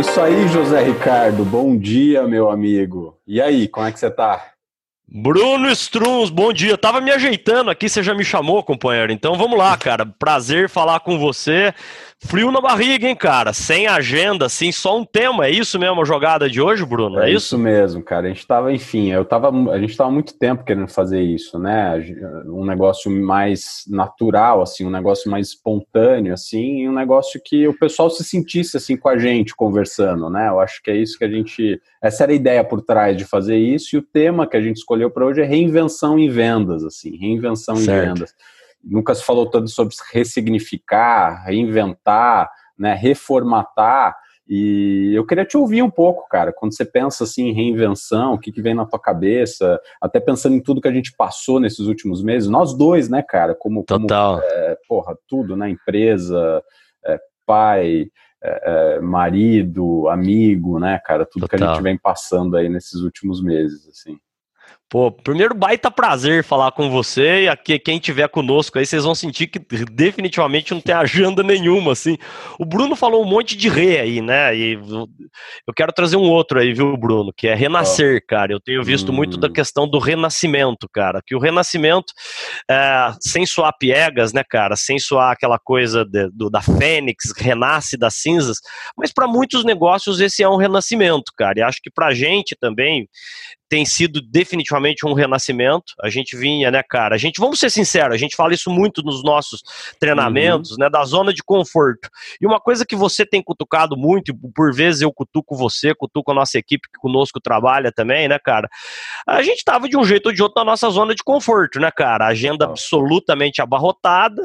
isso aí, José Ricardo. Bom dia, meu amigo. E aí, como é que você tá? Bruno Struns, bom dia. tava me ajeitando aqui, você já me chamou, companheiro. Então vamos lá, cara. Prazer falar com você. Frio na barriga, hein, cara? Sem agenda, assim, só um tema. É isso mesmo a jogada de hoje, Bruno? É, é isso? isso mesmo, cara. A gente tava, enfim, eu tava, a gente tava muito tempo querendo fazer isso, né? Um negócio mais natural, assim, um negócio mais espontâneo, assim, e um negócio que o pessoal se sentisse assim com a gente conversando, né? Eu acho que é isso que a gente, essa era a ideia por trás de fazer isso. E o tema que a gente escolheu para hoje é reinvenção em vendas, assim, reinvenção certo. em vendas nunca se falou tanto sobre ressignificar, reinventar, né, reformatar. E eu queria te ouvir um pouco, cara, quando você pensa assim em reinvenção, o que, que vem na tua cabeça, até pensando em tudo que a gente passou nesses últimos meses, nós dois, né, cara, como, Total. como é, porra, tudo, né, empresa, é, pai, é, é marido, amigo, né, cara, tudo Total. que a gente vem passando aí nesses últimos meses, assim. Pô, primeiro baita prazer falar com você e aqui quem tiver conosco aí vocês vão sentir que definitivamente não tem agenda nenhuma, assim. O Bruno falou um monte de re aí, né? E eu quero trazer um outro aí, viu, Bruno, que é renascer, cara. Eu tenho visto hum. muito da hum. questão do renascimento, cara, que o renascimento, é, sem soar piegas, né, cara, sem soar aquela coisa de, do, da fênix, renasce das cinzas, mas para muitos negócios esse é um renascimento, cara. E acho que pra gente também tem sido definitivamente um renascimento. A gente vinha, né, cara? A gente, vamos ser sinceros, a gente fala isso muito nos nossos treinamentos, uhum. né, da zona de conforto. E uma coisa que você tem cutucado muito, e por vezes eu cutuco você, cutuco a nossa equipe que conosco trabalha também, né, cara? A gente tava de um jeito ou de outro na nossa zona de conforto, né, cara? Agenda absolutamente abarrotada,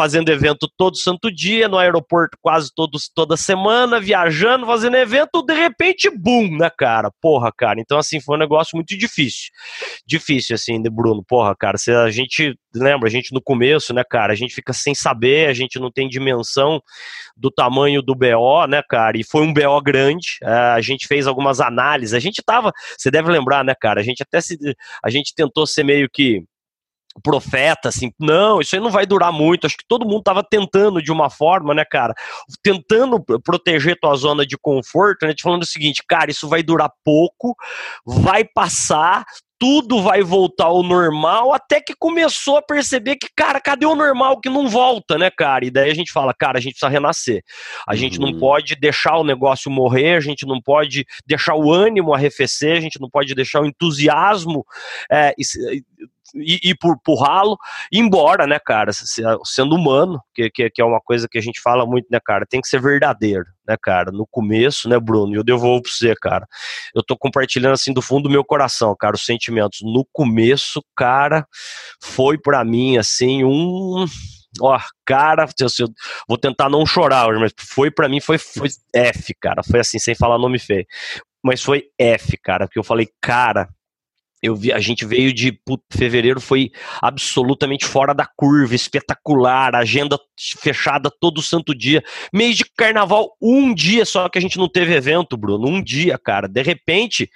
fazendo evento todo santo dia, no aeroporto quase todos, toda semana, viajando, fazendo evento, de repente, boom, né, cara? Porra, cara. Então, assim, foi um negócio muito difícil. Difícil, assim, de Bruno. Porra, cara, se a gente, lembra, a gente no começo, né, cara, a gente fica sem saber, a gente não tem dimensão do tamanho do BO, né, cara? E foi um BO grande. É, a gente fez algumas análises. A gente tava, você deve lembrar, né, cara? A gente até se, a gente tentou ser meio que profeta, assim, não, isso aí não vai durar muito. Acho que todo mundo estava tentando de uma forma, né, cara, tentando proteger tua zona de conforto, né, te falando o seguinte, cara, isso vai durar pouco, vai passar, tudo vai voltar ao normal, até que começou a perceber que, cara, cadê o normal que não volta, né, cara? E daí a gente fala, cara, a gente precisa renascer. A uhum. gente não uhum. pode deixar o negócio morrer, a gente não pode deixar o ânimo arrefecer, a gente não pode deixar o entusiasmo é, ir, ir por, por ralo, embora, né, cara, sendo humano, que, que, que, é uma coisa que a gente fala muito, né, cara, tem que ser verdadeiro, né, cara, no começo, né, Bruno, eu devolvo pra você, cara, eu tô compartilhando, assim, do fundo do meu coração, cara, os sentimentos, no começo, cara, foi para mim, assim, um ó, cara, eu, eu, vou tentar não chorar hoje, mas foi para mim, foi, foi F, cara, foi assim, sem falar nome feio, mas foi F, cara, porque eu falei, cara, eu vi, a gente veio de put, fevereiro, foi absolutamente fora da curva, espetacular, agenda fechada todo santo dia. Mês de carnaval, um dia só que a gente não teve evento, Bruno. Um dia, cara. De repente,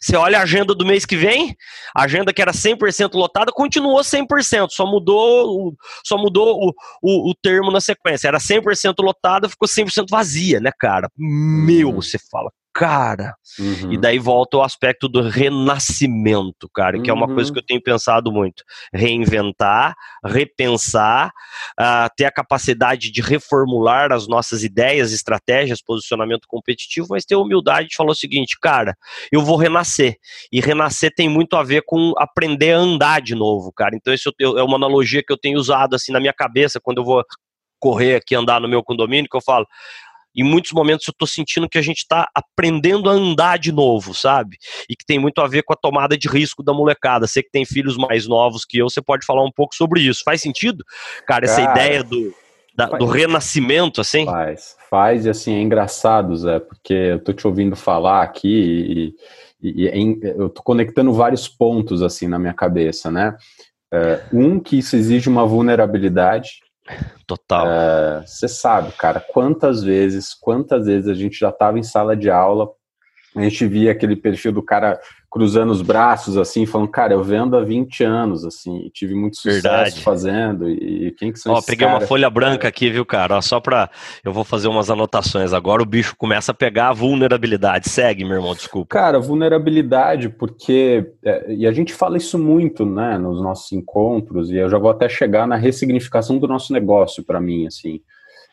você olha a agenda do mês que vem, a agenda que era 100% lotada, continuou 100%, só mudou, só mudou o, o, o termo na sequência. Era 100% lotada, ficou 100% vazia, né, cara? Meu, uhum. você fala, cara. Uhum. E daí volta o aspecto do renascimento, cara, que uhum. é uma coisa uhum. que eu tenho pensado muito. Reinventar, repensar, uh, ter a capacidade de reformular as nossas ideias, estratégias, posicionamento competitivo, mas ter a humildade de falar o seguinte, cara, eu vou renascer. E renascer tem muito a ver com aprender a andar de novo, cara. Então, isso é uma analogia que eu tenho usado assim na minha cabeça quando eu vou correr aqui, andar no meu condomínio, que eu falo, em muitos momentos eu estou sentindo que a gente está aprendendo a andar de novo, sabe? E que tem muito a ver com a tomada de risco da molecada. Você que tem filhos mais novos que eu, você pode falar um pouco sobre isso. Faz sentido? Cara, essa Cara, ideia do, da, do renascimento, assim? Faz, faz, e assim, é engraçado, Zé, porque eu tô te ouvindo falar aqui e, e, e eu tô conectando vários pontos, assim, na minha cabeça, né? É, um, que isso exige uma vulnerabilidade, Total. Você é, sabe, cara, quantas vezes, quantas vezes a gente já estava em sala de aula, a gente via aquele perfil do cara cruzando os braços, assim, falando, cara, eu vendo há 20 anos, assim, tive muito sucesso Verdade. fazendo, e quem que são Ó, peguei cara? uma folha branca aqui, viu, cara, Ó, só pra, eu vou fazer umas anotações agora, o bicho começa a pegar a vulnerabilidade, segue, meu irmão, desculpa. Cara, vulnerabilidade, porque, é, e a gente fala isso muito, né, nos nossos encontros, e eu já vou até chegar na ressignificação do nosso negócio, para mim, assim,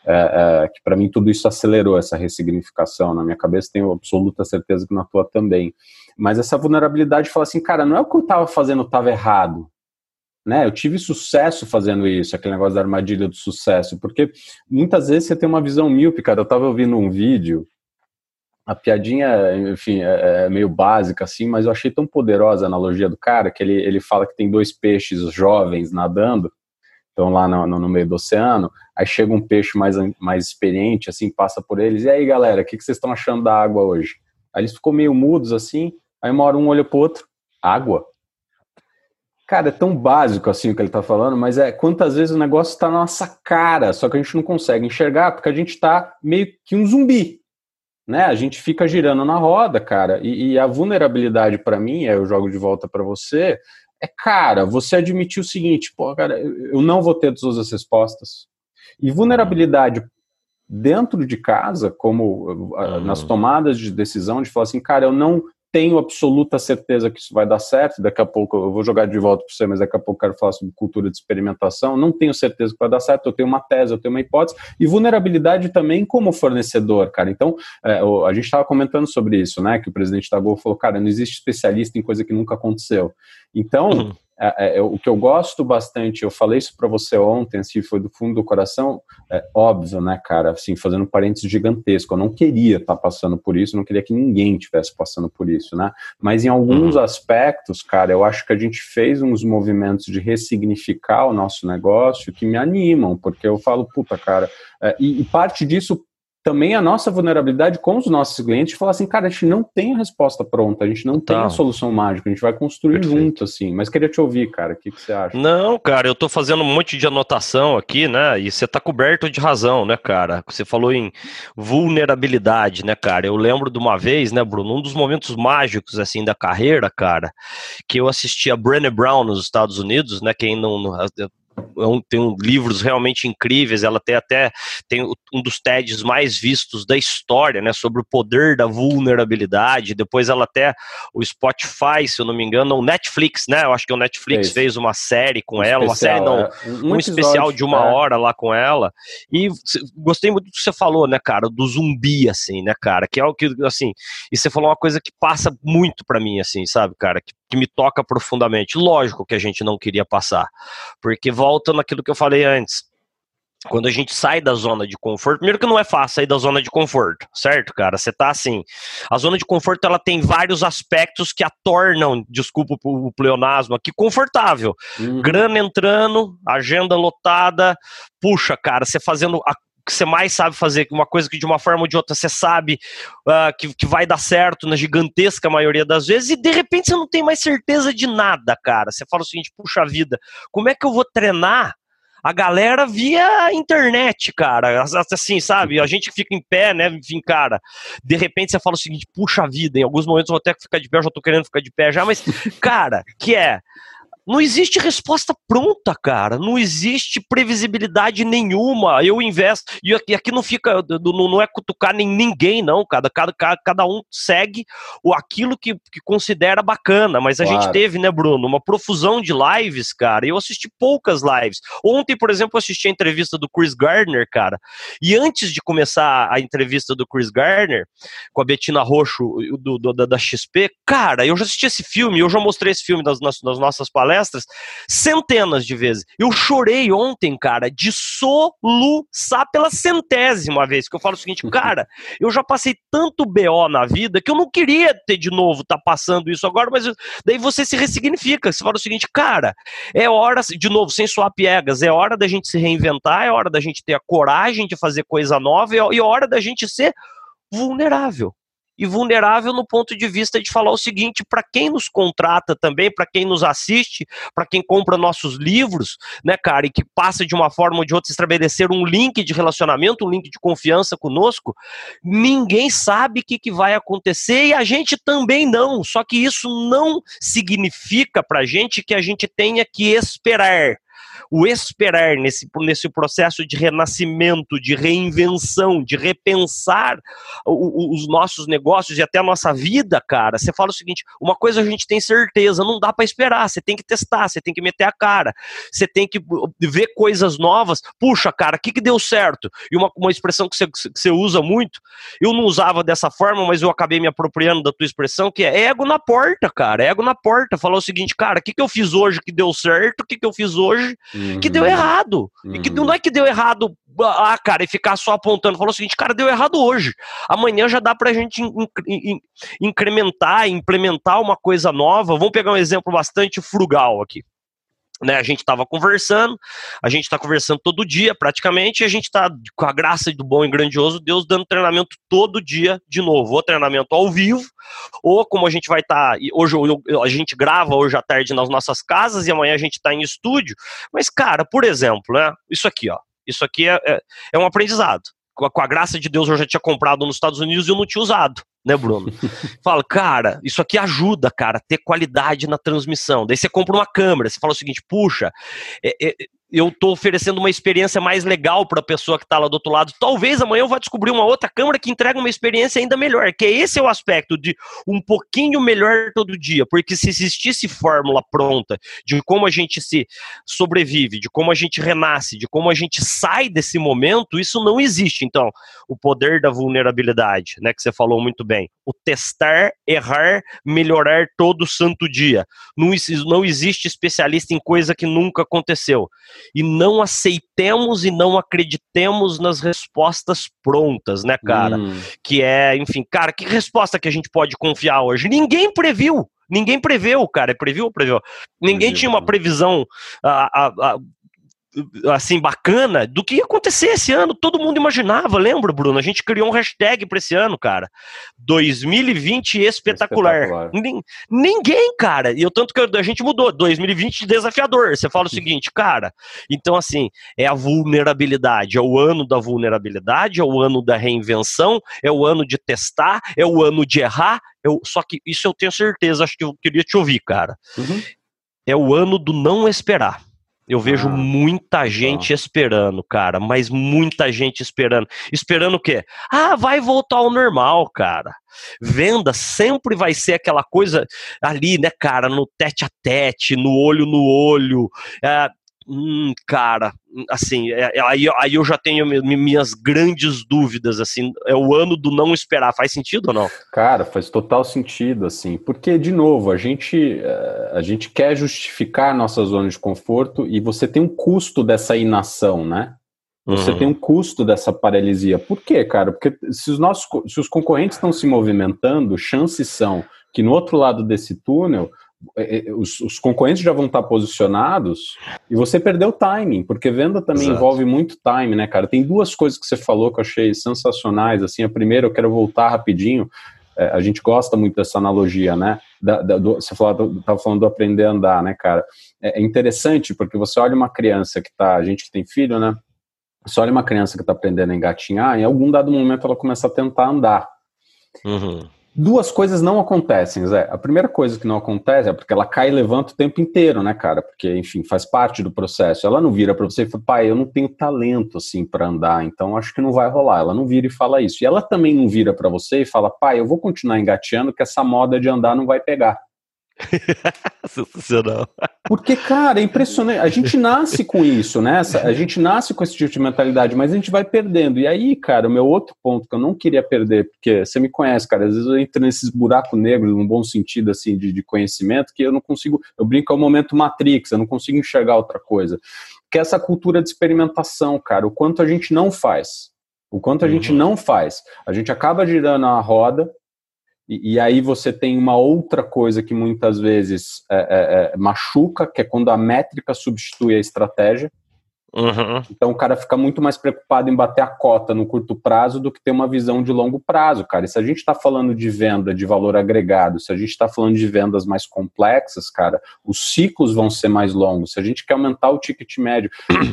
é, é, que para mim tudo isso acelerou essa ressignificação. Na minha cabeça tenho absoluta certeza que na tua também. Mas essa vulnerabilidade fala assim, cara, não é o que eu estava fazendo estava errado. Né? Eu tive sucesso fazendo isso, aquele negócio da armadilha do sucesso, porque muitas vezes você tem uma visão míope, cara. Eu estava ouvindo um vídeo, a piadinha, enfim, é, é, meio básica assim, mas eu achei tão poderosa a analogia do cara que ele, ele fala que tem dois peixes jovens nadando estão lá no, no, meio do oceano, aí chega um peixe mais, mais experiente, assim, passa por eles, e aí galera, o que, que vocês estão achando da água hoje? Aí eles ficam meio mudos assim, aí uma hora um olha pro outro, água? Cara, é tão básico assim o que ele tá falando, mas é quantas vezes o negócio está na nossa cara, só que a gente não consegue enxergar porque a gente está meio que um zumbi, né? A gente fica girando na roda, cara, e, e a vulnerabilidade para mim, aí eu jogo de volta para você, é, cara, você admitir o seguinte, pô, cara, eu não vou ter todas as respostas. E vulnerabilidade dentro de casa, como uhum. nas tomadas de decisão, de falar assim, cara, eu não tenho absoluta certeza que isso vai dar certo, daqui a pouco eu vou jogar de volta para você, mas daqui a pouco eu quero falar sobre cultura de experimentação, não tenho certeza que vai dar certo, eu tenho uma tese, eu tenho uma hipótese, e vulnerabilidade também como fornecedor, cara. Então, é, a gente estava comentando sobre isso, né, que o presidente da Gol falou, cara, não existe especialista em coisa que nunca aconteceu. Então, uhum. É, é, é, o que eu gosto bastante, eu falei isso para você ontem, assim, foi do fundo do coração, é óbvio, né, cara, assim, fazendo um parênteses gigantesco, eu não queria estar tá passando por isso, não queria que ninguém estivesse passando por isso, né, mas em alguns uhum. aspectos, cara, eu acho que a gente fez uns movimentos de ressignificar o nosso negócio que me animam, porque eu falo, puta, cara, é, e, e parte disso também a nossa vulnerabilidade com os nossos clientes falar assim, cara, a gente não tem a resposta pronta, a gente não tem a solução mágica, a gente vai construir Perfeito. junto, assim. Mas queria te ouvir, cara, o que, que, você acha? Não, cara, eu tô fazendo um monte de anotação aqui, né? E você tá coberto de razão, né, cara? Você falou em vulnerabilidade, né, cara? Eu lembro de uma vez, né, Bruno, um dos momentos mágicos, assim, da carreira, cara, que eu assisti a Brené Brown nos Estados Unidos, né? Quem não, é tem um, livros realmente incríveis, ela tem até tem um dos TEDs mais vistos da história, né, sobre o poder da vulnerabilidade, depois ela até, o Spotify, se eu não me engano, o Netflix, né, eu acho que o Netflix é fez uma série com um ela, especial, uma série não, é. um, um especial de uma é. hora lá com ela, e gostei muito do que você falou, né, cara, do zumbi, assim, né, cara, que é o que, assim, e você falou uma coisa que passa muito para mim, assim, sabe, cara, que que me toca profundamente. Lógico que a gente não queria passar, porque volta naquilo que eu falei antes. Quando a gente sai da zona de conforto, primeiro que não é fácil sair da zona de conforto, certo, cara? Você tá assim. A zona de conforto ela tem vários aspectos que a tornam, desculpa o pleonasmo aqui, confortável. Uhum. Grana entrando, agenda lotada, puxa, cara, você fazendo a que você mais sabe fazer, uma coisa que de uma forma ou de outra você sabe uh, que, que vai dar certo na gigantesca maioria das vezes, e de repente você não tem mais certeza de nada, cara. Você fala o seguinte, puxa vida, como é que eu vou treinar a galera via internet, cara. Assim, sabe? A gente fica em pé, né? Enfim, cara. De repente você fala o seguinte: puxa vida, em alguns momentos eu vou até ficar de pé, eu já tô querendo ficar de pé já, mas, cara, que é. Não existe resposta pronta, cara. Não existe previsibilidade nenhuma. Eu investo. E aqui não fica. Não é cutucar nem ninguém, não. Cada, cada, cada um segue o, aquilo que, que considera bacana. Mas a claro. gente teve, né, Bruno, uma profusão de lives, cara. Eu assisti poucas lives. Ontem, por exemplo, eu assisti a entrevista do Chris Gardner, cara. E antes de começar a entrevista do Chris Gardner, com a Betina Roxo do, do, da, da XP, cara, eu já assisti esse filme, eu já mostrei esse filme nas, nas, nas nossas palestras palestras centenas de vezes. Eu chorei ontem, cara, de soluçar pela centésima vez, que eu falo o seguinte, cara, eu já passei tanto BO na vida que eu não queria ter de novo tá passando isso agora, mas daí você se ressignifica, você fala o seguinte, cara, é hora, de novo, sem suar piegas, é hora da gente se reinventar, é hora da gente ter a coragem de fazer coisa nova e é hora da gente ser vulnerável. E vulnerável no ponto de vista de falar o seguinte para quem nos contrata também, para quem nos assiste, para quem compra nossos livros, né, cara, e que passa de uma forma ou de outra estabelecer um link de relacionamento, um link de confiança conosco, ninguém sabe o que, que vai acontecer e a gente também não. Só que isso não significa para a gente que a gente tenha que esperar o esperar nesse, nesse processo de renascimento, de reinvenção, de repensar o, os nossos negócios e até a nossa vida, cara, você fala o seguinte: uma coisa a gente tem certeza, não dá para esperar, você tem que testar, você tem que meter a cara, você tem que ver coisas novas. Puxa, cara, o que, que deu certo? E uma, uma expressão que você, que você usa muito, eu não usava dessa forma, mas eu acabei me apropriando da tua expressão, que é ego na porta, cara, ego na porta. Falar o seguinte, cara, o que, que eu fiz hoje que deu certo, o que, que eu fiz hoje uhum. que deu errado. Uhum. E que não é que deu errado, ah, cara, e ficar só apontando. Falou o seguinte, cara, deu errado hoje. Amanhã já dá pra gente incrementar, implementar uma coisa nova. Vamos pegar um exemplo bastante frugal aqui. Né, a gente estava conversando, a gente está conversando todo dia praticamente, e a gente está, com a graça do bom e grandioso Deus, dando treinamento todo dia de novo, ou treinamento ao vivo, ou como a gente vai estar, tá, hoje eu, a gente grava hoje à tarde nas nossas casas e amanhã a gente está em estúdio, mas cara, por exemplo, né, isso aqui, ó, isso aqui é, é, é um aprendizado, com a, com a graça de Deus eu já tinha comprado nos Estados Unidos e eu não tinha usado né, Bruno? Fala, cara, isso aqui ajuda, cara, a ter qualidade na transmissão. Daí você compra uma câmera, você fala o seguinte, puxa, é, é, eu estou oferecendo uma experiência mais legal para a pessoa que está lá do outro lado. Talvez amanhã eu vá descobrir uma outra câmera que entrega uma experiência ainda melhor. Que é esse é o aspecto de um pouquinho melhor todo dia. Porque se existisse fórmula pronta de como a gente se sobrevive, de como a gente renasce, de como a gente sai desse momento, isso não existe. Então, o poder da vulnerabilidade, né, que você falou muito bem. O testar, errar, melhorar todo santo dia. Não, não existe especialista em coisa que nunca aconteceu e não aceitemos e não acreditemos nas respostas prontas, né, cara? Hum. Que é, enfim, cara, que resposta que a gente pode confiar hoje? Ninguém previu. Ninguém preveu, cara. Previu ou previu? Ninguém previu. tinha uma previsão a, a, a, assim, bacana do que ia acontecer esse ano. Todo mundo imaginava, lembra, Bruno? A gente criou um hashtag para esse ano, cara. 2020 espetacular. espetacular. Ninguém, cara. E eu tanto que a gente mudou. 2020 desafiador. Você fala o seguinte, cara. Então, assim, é a vulnerabilidade. É o ano da vulnerabilidade, é o ano da reinvenção, é o ano de testar, é o ano de errar. Eu, só que isso eu tenho certeza, acho que eu queria te ouvir, cara. Uhum. É o ano do não esperar. Eu vejo ah, muita gente esperando, cara, mas muita gente esperando. Esperando o quê? Ah, vai voltar ao normal, cara. Venda sempre vai ser aquela coisa ali, né, cara, no tete a tete, no olho no olho. É, hum, cara, assim, é, é, aí, aí eu já tenho minhas grandes dúvidas, assim, é o ano do não esperar, faz sentido ou não? Cara, faz total sentido, assim, porque, de novo, a gente, é, a gente quer justificar nossa zona de conforto e você tem um custo dessa inação, né? Você uhum. tem um custo dessa paralisia. Por quê, cara? Porque se os, nossos, se os concorrentes estão se movimentando, chances são que no outro lado desse túnel os, os, concorrentes já vão estar posicionados e você perdeu o timing, porque venda também Exato. envolve muito time, né, cara? Tem duas coisas que você falou que eu achei sensacionais. Assim, a primeira, eu quero voltar rapidinho. É, a gente gosta muito dessa analogia, né? Da, da, do, você estava falando do aprender a andar, né, cara? É, é interessante porque você olha uma criança que tá, a gente que tem filho, né? Você olha uma criança que está aprendendo a engatinhar, em algum dado momento ela começa a tentar andar. Uhum. Duas coisas não acontecem, Zé. A primeira coisa que não acontece é porque ela cai e levanta o tempo inteiro, né, cara? Porque, enfim, faz parte do processo. Ela não vira para você e fala, pai, eu não tenho talento assim para andar, então acho que não vai rolar. Ela não vira e fala isso. E ela também não vira para você e fala, pai, eu vou continuar engateando que essa moda de andar não vai pegar. Sensacional. Porque, cara, é impressionante. A gente nasce com isso, né? A gente nasce com esse tipo de mentalidade, mas a gente vai perdendo. E aí, cara, o meu outro ponto que eu não queria perder, porque você me conhece, cara, às vezes eu entro nesses buracos negros, num bom sentido, assim, de, de conhecimento, que eu não consigo. Eu brinco, é o momento Matrix, eu não consigo enxergar outra coisa. Que é essa cultura de experimentação, cara, o quanto a gente não faz. O quanto a uhum. gente não faz. A gente acaba girando a roda, e, e, aí você tem uma outra coisa que muitas vezes é, é, é, machuca, que é quando a métrica substitui a estratégia. Uhum. Então o cara fica muito mais preocupado em bater a cota no curto prazo do que ter uma visão de longo prazo, cara. E se a gente está falando de venda de valor agregado, se a gente está falando de vendas mais complexas, cara, os ciclos vão ser mais longos. Se a gente quer aumentar o ticket médio,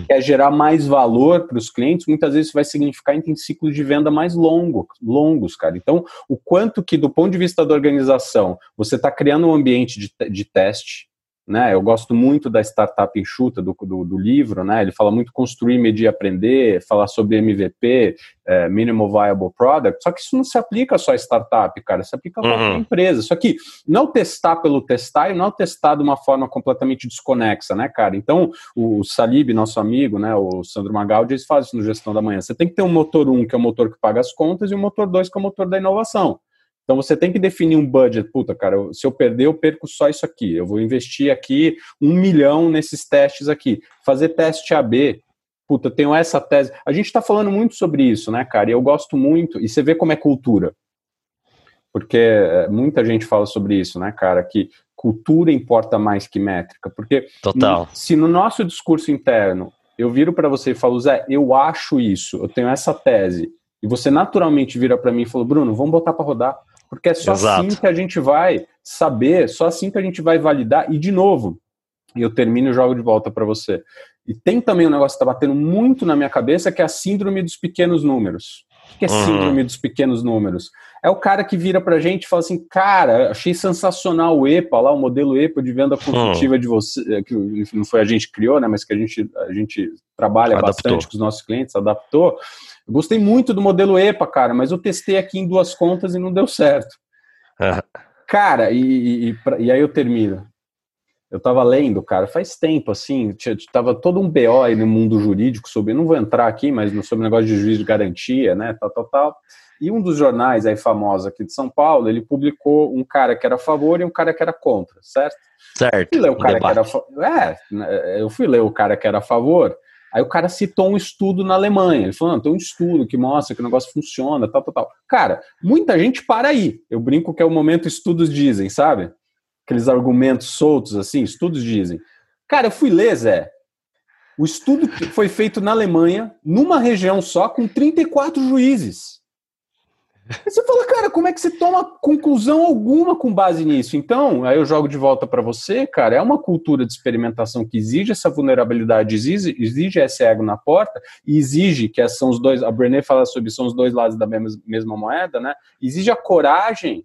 quer gerar mais valor para os clientes, muitas vezes isso vai significar em ciclos de venda mais longo, longos, cara. Então, o quanto que, do ponto de vista da organização, você está criando um ambiente de, de teste, né? Eu gosto muito da startup enxuta do, do, do, livro, né? Ele fala muito construir, medir, aprender, falar sobre MVP, é, Minimal Viable Product, só que isso não se aplica só a startup, cara, se aplica a qualquer uhum. empresa. Só que não testar pelo testar e não testar de uma forma completamente desconexa, né, cara? Então, o Salib, nosso amigo, né, o Sandro Magaldi, eles fazem isso no Gestão da Manhã. Você tem que ter um motor 1, que é o motor que paga as contas, e um motor 2, que é o motor da inovação. Então você tem que definir um budget. Puta, cara, se eu perder, eu perco só isso aqui. Eu vou investir aqui um milhão nesses testes aqui. Fazer teste AB. Puta, eu tenho essa tese. A gente está falando muito sobre isso, né, cara? E eu gosto muito. E você vê como é cultura. Porque é, muita gente fala sobre isso, né, cara? Que cultura importa mais que métrica. Porque Total. se no nosso discurso interno eu viro para você e falo, Zé, eu acho isso, eu tenho essa tese, e você naturalmente vira para mim e falou, Bruno, vamos botar para rodar. Porque é só Exato. assim que a gente vai saber, só assim que a gente vai validar. E, de novo, e eu termino e jogo de volta para você. E tem também um negócio que está batendo muito na minha cabeça, que é a síndrome dos pequenos números. O que é uhum. síndrome dos pequenos números? É o cara que vira para a gente e fala assim, cara, achei sensacional o EPA, lá o modelo EPA de venda consultiva uhum. de você, que não foi a gente que criou, né, mas que a gente, a gente trabalha adaptou. bastante com os nossos clientes, adaptou. Eu gostei muito do modelo EPA, cara, mas eu testei aqui em duas contas e não deu certo. Cara, e, e, e, aí eu termino. Eu tava lendo, cara, faz tempo, assim, tinha, tava todo um BO aí no mundo jurídico sobre, não vou entrar aqui, mas sobre o negócio de juiz de garantia, né, tal, tal, tal. E um dos jornais aí famosos aqui de São Paulo, ele publicou um cara que era a favor e um cara que era contra, certo? Certo. Eu fui ler o cara que era, é, né, eu fui ler o cara que era a favor, Aí o cara citou um estudo na Alemanha. Ele falou: tem um estudo que mostra que o negócio funciona, tal, tal, tal. Cara, muita gente para aí. Eu brinco que é o momento estudos dizem, sabe? Aqueles argumentos soltos assim, estudos dizem. Cara, eu fui ler, Zé. O estudo foi feito na Alemanha, numa região só, com 34 juízes. Você fala, cara, como é que você toma conclusão alguma com base nisso? Então, aí eu jogo de volta para você, cara, é uma cultura de experimentação que exige essa vulnerabilidade, exige, exige esse ego na porta, e exige que são os dois, a Brené fala sobre são os dois lados da mesma, mesma moeda, né? Exige a coragem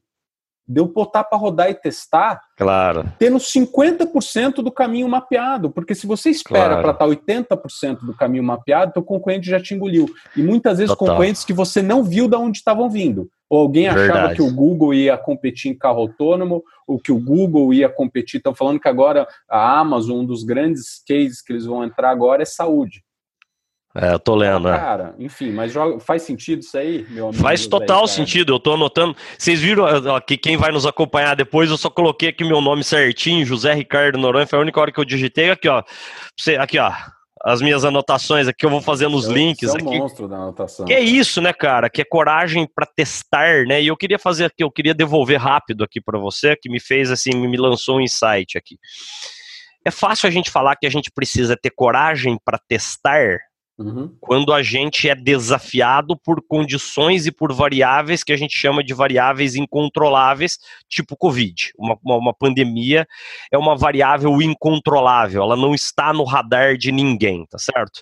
de eu botar para rodar e testar, claro. tendo 50% do caminho mapeado, porque se você espera claro. para estar 80% do caminho mapeado, teu concorrente já te engoliu. E muitas vezes Total. concorrentes que você não viu de onde estavam vindo. Ou alguém achava Verdade. que o Google ia competir em carro autônomo, ou que o Google ia competir. Estão falando que agora a Amazon, um dos grandes cases que eles vão entrar agora é saúde. É, eu tô lendo, ah, Cara, enfim, mas joga, faz sentido isso aí, meu amigo? Faz total sentido, eu tô anotando. Vocês viram que quem vai nos acompanhar depois, eu só coloquei aqui meu nome certinho, José Ricardo Noronha, foi a única hora que eu digitei aqui, ó. Você, aqui, ó. As minhas anotações aqui, eu vou fazendo os eu, links é aqui. monstro da anotação. Que é isso, né, cara? Que é coragem para testar, né? E eu queria fazer aqui, eu queria devolver rápido aqui para você, que me fez assim, me lançou um insight aqui. É fácil a gente falar que a gente precisa ter coragem para testar, Uhum. Quando a gente é desafiado por condições e por variáveis que a gente chama de variáveis incontroláveis, tipo Covid. Uma, uma, uma, pandemia é uma variável incontrolável, ela não está no radar de ninguém, tá certo?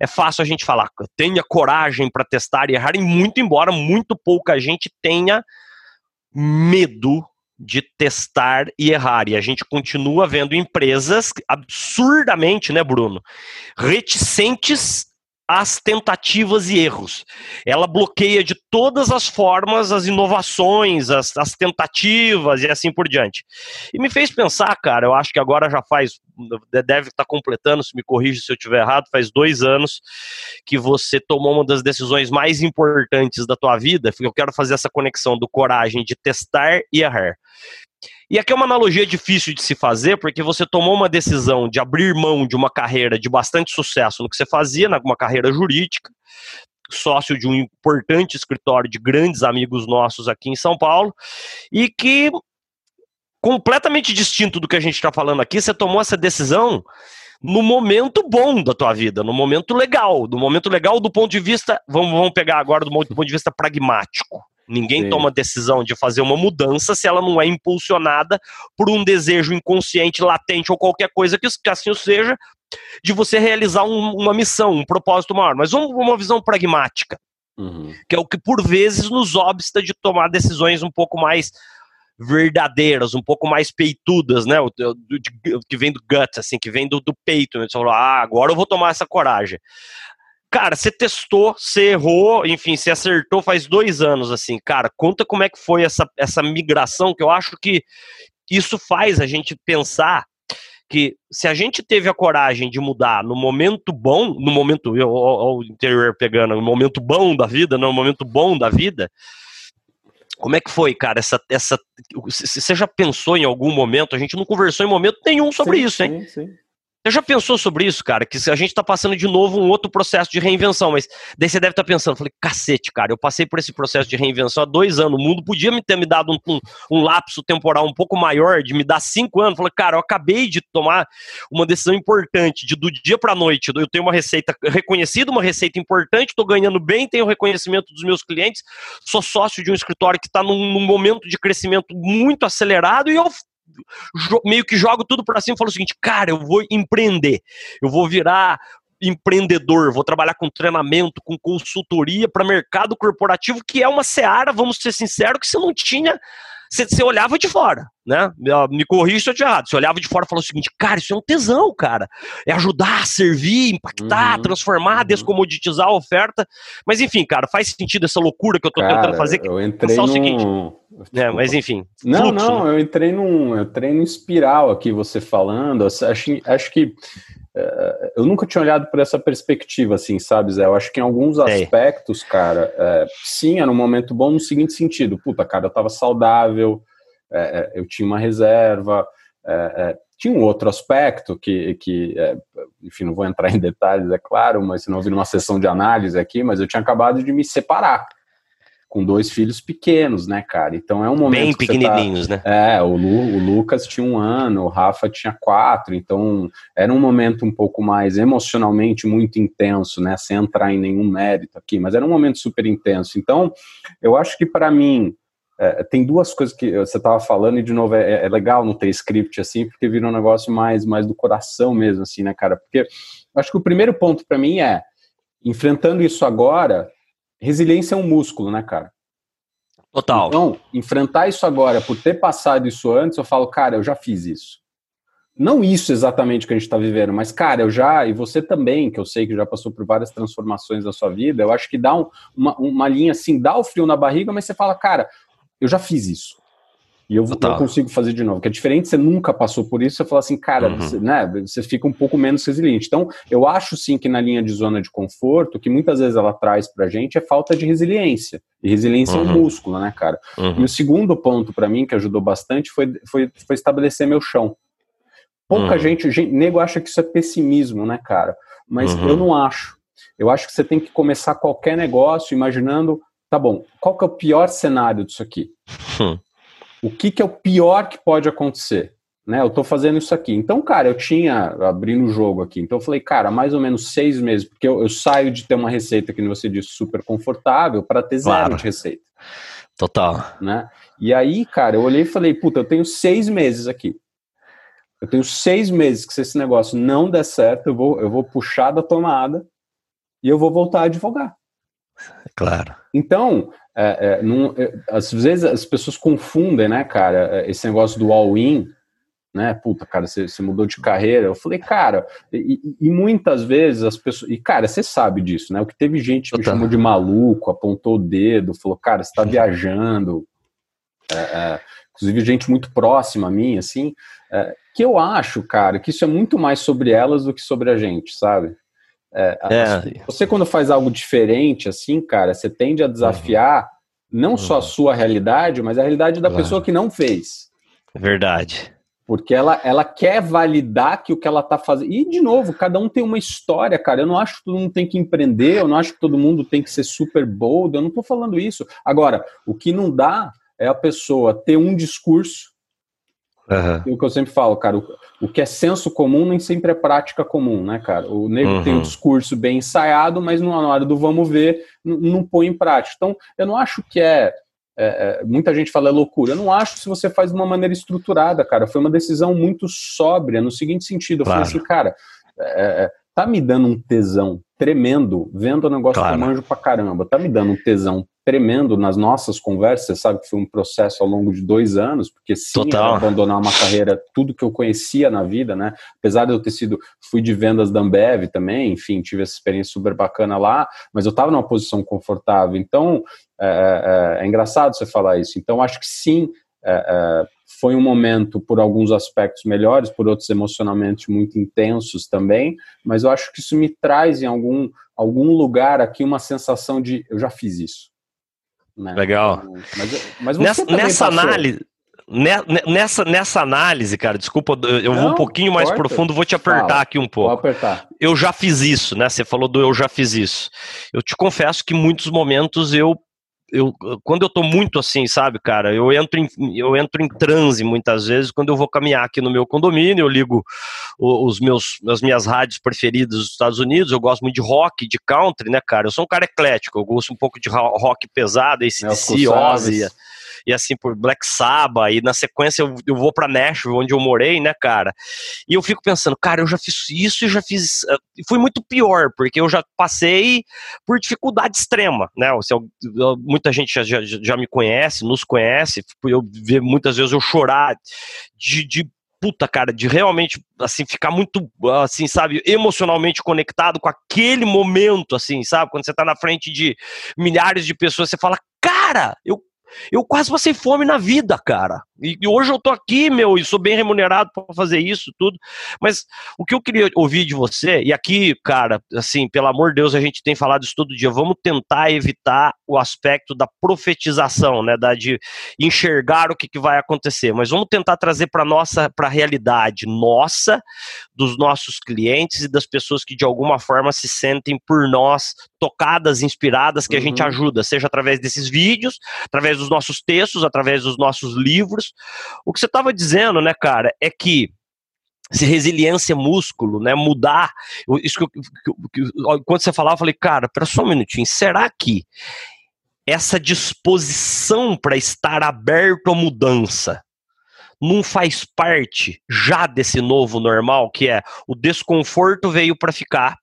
É fácil a gente falar, tenha coragem para testar e errar, e muito embora muito pouca gente tenha medo de testar e errar. E a gente continua vendo empresas absurdamente, né, Bruno, reticentes às tentativas e erros. Ela bloqueia de todas as formas as inovações, as, as, tentativas e assim por diante. E me fez pensar, cara, eu acho que agora já faz, deve estar completando, se me corrija se eu estiver errado, faz dois anos que você tomou uma das decisões mais importantes da tua vida, eu quero fazer essa conexão do coragem de testar e errar. E aqui é uma analogia difícil de se fazer, porque você tomou uma decisão de abrir mão de uma carreira de bastante sucesso no que você fazia, uma carreira jurídica, sócio de um importante escritório de grandes amigos nossos aqui em São Paulo, e que, completamente distinto do que a gente está falando aqui, você tomou essa decisão no momento bom da tua vida, no momento legal, no momento legal do ponto de vista, vamos, vamos pegar agora do ponto de vista pragmático. Ninguém Sim. toma decisão de fazer uma mudança se ela não é impulsionada por um desejo inconsciente, latente ou qualquer coisa que, assim seja, de você realizar um, uma missão, um propósito maior. Mas vamos uma visão pragmática, uhum. que é o que por vezes nos obsta de tomar decisões um pouco mais verdadeiras, um pouco mais peitudas, né? O que vem do gut, assim, que vem do, do peito. Né? Você falou, ah, agora eu vou tomar essa coragem. Cara, você testou, você errou, enfim, você acertou faz dois anos, assim, cara, conta como é que foi essa, essa migração, que eu acho que isso faz a gente pensar que se a gente teve a coragem de mudar no momento bom, no momento, o interior pegando, no momento bom da vida, no momento bom da vida, como é que foi, cara? Essa, essa, você já pensou em algum momento? A gente não conversou em momento nenhum sobre sim, isso, hein? Sim, sim. Você já pensou sobre isso, cara? Que a gente tá passando de novo um outro processo de reinvenção, mas daí você deve estar tá pensando, falei, cacete, cara, eu passei por esse processo de reinvenção há dois anos, o mundo podia me ter me dado um, um, um lapso temporal um pouco maior, de me dar cinco anos. Falei, cara, eu acabei de tomar uma decisão importante, de do dia pra noite, eu tenho uma receita reconhecida, uma receita importante, tô ganhando bem, tenho reconhecimento dos meus clientes, sou sócio de um escritório que está num, num momento de crescimento muito acelerado e eu meio que jogo tudo para cima e falo o seguinte, cara, eu vou empreender, eu vou virar empreendedor, vou trabalhar com treinamento, com consultoria para mercado corporativo, que é uma seara, vamos ser sinceros, que você não tinha você, você olhava de fora, né? Me corrija se eu estiver errado. Você olhava de fora e falava o seguinte, cara, isso é um tesão, cara. É ajudar, servir, impactar, uhum, transformar, uhum. descomoditizar a oferta. Mas enfim, cara, faz sentido essa loucura que eu tô cara, tentando fazer. Eu entrei num... o seguinte. É, mas enfim. Não, fluxo, não, né? eu entrei num, eu entrei num espiral aqui, você falando. Acho, acho que é, eu nunca tinha olhado por essa perspectiva, assim, sabe, Zé? Eu acho que em alguns aspectos, cara, é, sim, era um momento bom no seguinte sentido: puta, cara, eu tava saudável, é, é eu tinha uma reserva. É, é, tinha um outro aspecto que, que enfim, não vou entrar em detalhes, é claro, mas se não vir uma sessão de análise aqui, mas eu tinha acabado de me separar com dois filhos pequenos, né, cara? Então é um momento. Bem tá pequenininhos, tá... né? É, o, Lu, o, Lucas tinha um ano, o Rafa tinha quatro, então era um momento um pouco mais emocionalmente muito intenso, né? Sem entrar em nenhum mérito aqui, mas era um momento super intenso. Então, eu acho que para mim. É, tem duas coisas que você estava falando, e de novo, é, é, legal não ter script assim, porque vira um negócio mais, mais do coração mesmo, assim, né, cara? Porque acho que o primeiro ponto para mim é, enfrentando isso agora, resiliência é um músculo, né, cara? Total. Então, enfrentar isso agora, por ter passado isso antes, eu falo, cara, eu já fiz isso. Não isso exatamente que a gente está vivendo, mas, cara, eu já, e você também, que eu sei que já passou por várias transformações da sua vida, eu acho que dá um, uma, uma linha assim, dá o frio na barriga, mas você fala, cara, eu já fiz isso. E eu, eu, consigo fazer de novo. Que é diferente, você nunca passou por isso, você fala assim, cara, uhum. você, né, você fica um pouco menos resiliente. Então, eu acho sim que na linha de zona de conforto, que muitas vezes ela traz pra gente é falta de resiliência. E resiliência uhum. é um uhum. músculo, né, cara? Uhum. E o segundo ponto para mim, que ajudou bastante, foi, foi, foi estabelecer meu chão. Pouca uhum. gente, gente, nego acha que isso é pessimismo, né, cara? Mas eu uhum. não acho. Eu acho que você tem que começar qualquer negócio imaginando, tá bom, qual que é o pior cenário disso aqui? Hum o que, que é o pior que pode acontecer? Né, eu estou fazendo isso aqui. Então, cara, eu tinha abrindo o jogo aqui. Então, eu falei, cara, mais ou menos seis meses, porque eu, eu saio de ter uma receita que você disse super confortável para ter zero claro. de receita. Total. Né? E aí, cara, eu olhei e falei, puta, eu tenho seis meses aqui. Eu tenho seis meses que se esse negócio não der certo, eu vou, eu vou puxar da tomada e eu vou voltar a advogar. Claro. Então, é, é, não, é, às vezes as pessoas confundem, né, cara, é, esse negócio do all-in, né, puta, cara, você, você, mudou de carreira. Eu falei, cara, e, e, muitas vezes as pessoas, e cara, você sabe disso, né, o que teve gente que me chamou de maluco, apontou o dedo, falou, cara, você tá viajando, é, é, inclusive gente muito próxima a mim, assim, que eu acho, cara, que isso é muito mais sobre elas do que sobre a gente, sabe? É, é. Você, quando faz algo diferente, assim, cara, você tende a desafiar uhum. não só a uhum. sua realidade, mas a realidade da claro. pessoa que não fez. Verdade. Porque ela, ela quer validar que o que ela tá fazendo. E, de novo, cada um tem uma história, cara. Eu não acho que todo mundo tem que empreender, eu não acho que todo mundo tem que ser super bold, eu não tô falando isso. Agora, o que não dá é a pessoa ter um discurso Uhum. O que eu sempre falo, cara, o, o, que é senso comum nem sempre é prática comum, né, cara? O nego uhum. tem um discurso bem ensaiado, mas na hora do vamos ver, não põe em prática. Então, eu não acho que é, é, é, muita gente fala é loucura. Eu não acho se você faz de uma maneira estruturada, cara. Foi uma decisão muito sóbria, no seguinte sentido. Eu claro. falei assim, cara, é, é, tá me dando um tesão tremendo vendo o negócio claro. que eu manjo pra caramba. Tá me dando um tesão tremendo nas nossas conversas. Você sabe que foi um processo ao longo de dois anos, porque sim, Total. abandonar uma carreira, tudo que eu conhecia na vida, né? Apesar de eu ter sido, fui de vendas da Ambev também, enfim, tive essa experiência super bacana lá, mas eu estava numa posição confortável. Então, é, é, é, engraçado você falar isso. Então, acho que sim, é, é, foi um momento, por alguns aspectos melhores, por outros emocionalmente muito intensos também, mas eu acho que isso me traz em algum, algum lugar aqui uma sensação de eu já fiz isso. Né? Legal. Mas, mas nessa, nessa análise. Nessa, nessa análise, cara, desculpa, eu Não, vou um pouquinho mais importa. profundo, vou te apertar Fala, aqui um pouco. Vou apertar. Eu já fiz isso, né? Você falou do eu já fiz isso. Eu te confesso que em muitos momentos eu eu, quando eu tô muito assim, sabe, cara, eu entro, em, eu entro em transe muitas vezes quando eu vou caminhar aqui no meu condomínio, eu ligo os meus, as minhas rádios preferidas dos Estados Unidos, eu gosto muito de rock, de country, né, cara, eu sou um cara eclético, eu gosto um pouco de rock pesado, esse Ozzy, e assim por Black Sabbath, e na sequência eu, eu vou para Nashville, onde eu morei, né, cara? E eu fico pensando, cara, eu já fiz isso e já fiz. Uh, fui muito pior, porque eu já passei por dificuldade extrema, né? Assim, eu, muita gente já, já, já me conhece, nos conhece, eu ver muitas vezes eu chorar de, de puta, cara, de realmente, assim, ficar muito, assim, sabe, emocionalmente conectado com aquele momento, assim, sabe? Quando você tá na frente de milhares de pessoas, você fala, cara, eu eu quase passei fome na vida, cara. E, e hoje eu tô aqui, meu, e sou bem remunerado para fazer isso, tudo. Mas o que eu queria ouvir de você, e aqui, cara, assim, pelo amor de Deus, a gente tem falado isso todo dia, vamos tentar evitar o aspecto da profetização, né, da de enxergar o que, que vai acontecer, mas vamos tentar trazer para nossa, para a realidade nossa, dos nossos clientes e das pessoas que de alguma forma se sentem por nós tocadas, inspiradas, que uhum. a gente uhum. ajuda, seja através desses vídeos, através dos nossos textos, através dos nossos livros. O que você estava dizendo, né, cara, é que se resiliência é músculo, né, mudar, isso que, que, que, quando você falava, eu falei, cara, pera só um minutinho, será que essa disposição para estar aberto à mudança não faz parte já desse novo normal, que é o desconforto veio para ficar,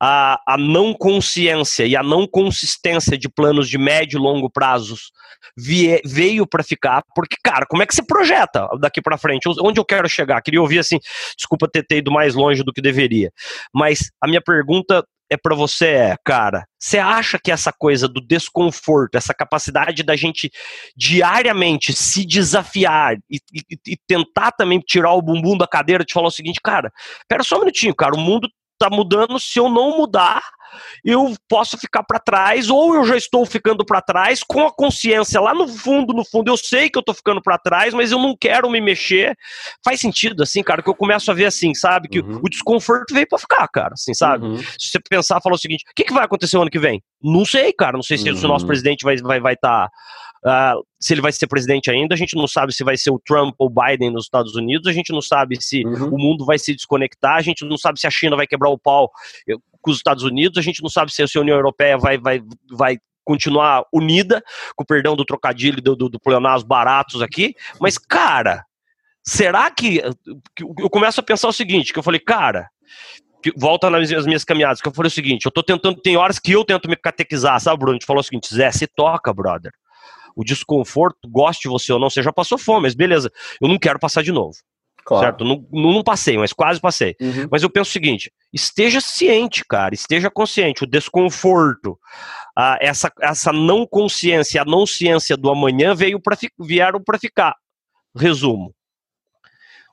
a, a não consciência e a não consistência de planos de médio e longo prazos vie, veio para ficar, porque, cara, como é que você projeta daqui para frente? Onde eu quero chegar? Queria ouvir assim, desculpa ter, ter ido mais longe do que deveria, mas a minha pergunta é para você é, cara, você acha que essa coisa do desconforto, essa capacidade da gente diariamente se desafiar e, e, e tentar também tirar o bumbum da cadeira de falar o seguinte, cara, pera só um minutinho, cara, o mundo tá mudando, se eu não mudar, eu posso ficar para trás, ou eu já estou ficando para trás, com a consciência lá no fundo, no fundo, eu sei que eu tô ficando para trás, mas eu não quero me mexer. Faz sentido, assim, cara, que eu começo a ver assim, sabe? Que uhum. o desconforto veio para ficar, cara, assim, sabe? Uhum. Se você pensar, falar o seguinte: o que, que vai acontecer o ano que vem? Não sei, cara, não sei se, uhum. o nosso uhum. presidente vai estar. Vai, vai tá Uh, se ele vai ser presidente ainda, a gente não sabe se vai ser o Trump ou o Biden nos Estados Unidos, a gente não sabe se uhum. o mundo vai se desconectar, a gente não sabe se a China vai quebrar o pau com os Estados Unidos, a gente não sabe se a União Europeia vai, vai, vai continuar unida, com o perdão do trocadilho do, do, do baratos aqui, mas, cara, será que, que. Eu começo a pensar o seguinte: que eu falei, cara, volta nas minhas, minhas caminhadas, que eu falei o seguinte, eu tô tentando, tem horas que eu tento me catequizar, sabe, Bruno? A gente falou o seguinte, Zé, se toca, brother o desconforto, goste você ou não, você já passou fome, mas beleza, eu não quero passar de novo. Claro. Certo? Não, não, passei, mas quase passei. Uhum. Mas eu penso o seguinte: esteja ciente, cara, esteja consciente. O desconforto, a, essa, essa não consciência, a não ciência do amanhã veio pra, vieram para ficar. Resumo: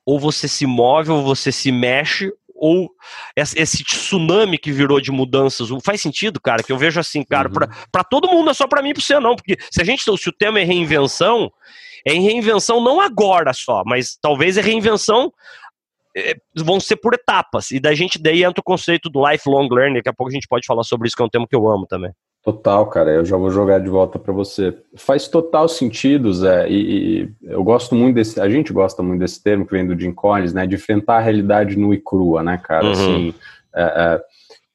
ou você se move, ou você se mexe, ou esse tsunami que virou de mudanças, faz sentido, cara, que eu vejo assim, cara, uhum. para todo mundo, não é só para mim e pra você não, porque se a gente, se o tema é reinvenção, é em reinvenção não agora só, mas talvez é reinvenção é, vão ser por etapas, e da gente daí entra o conceito do lifelong learning, daqui a pouco a gente pode falar sobre isso, que é um tema que eu amo também. Total, cara. Eu já vou jogar de volta para você. Faz total sentido, Zé. E, e, eu gosto muito desse. A gente gosta muito desse termo que vem do Jim Collins, né? De enfrentar a realidade nua e crua, né, cara? Uhum. Assim, é, é,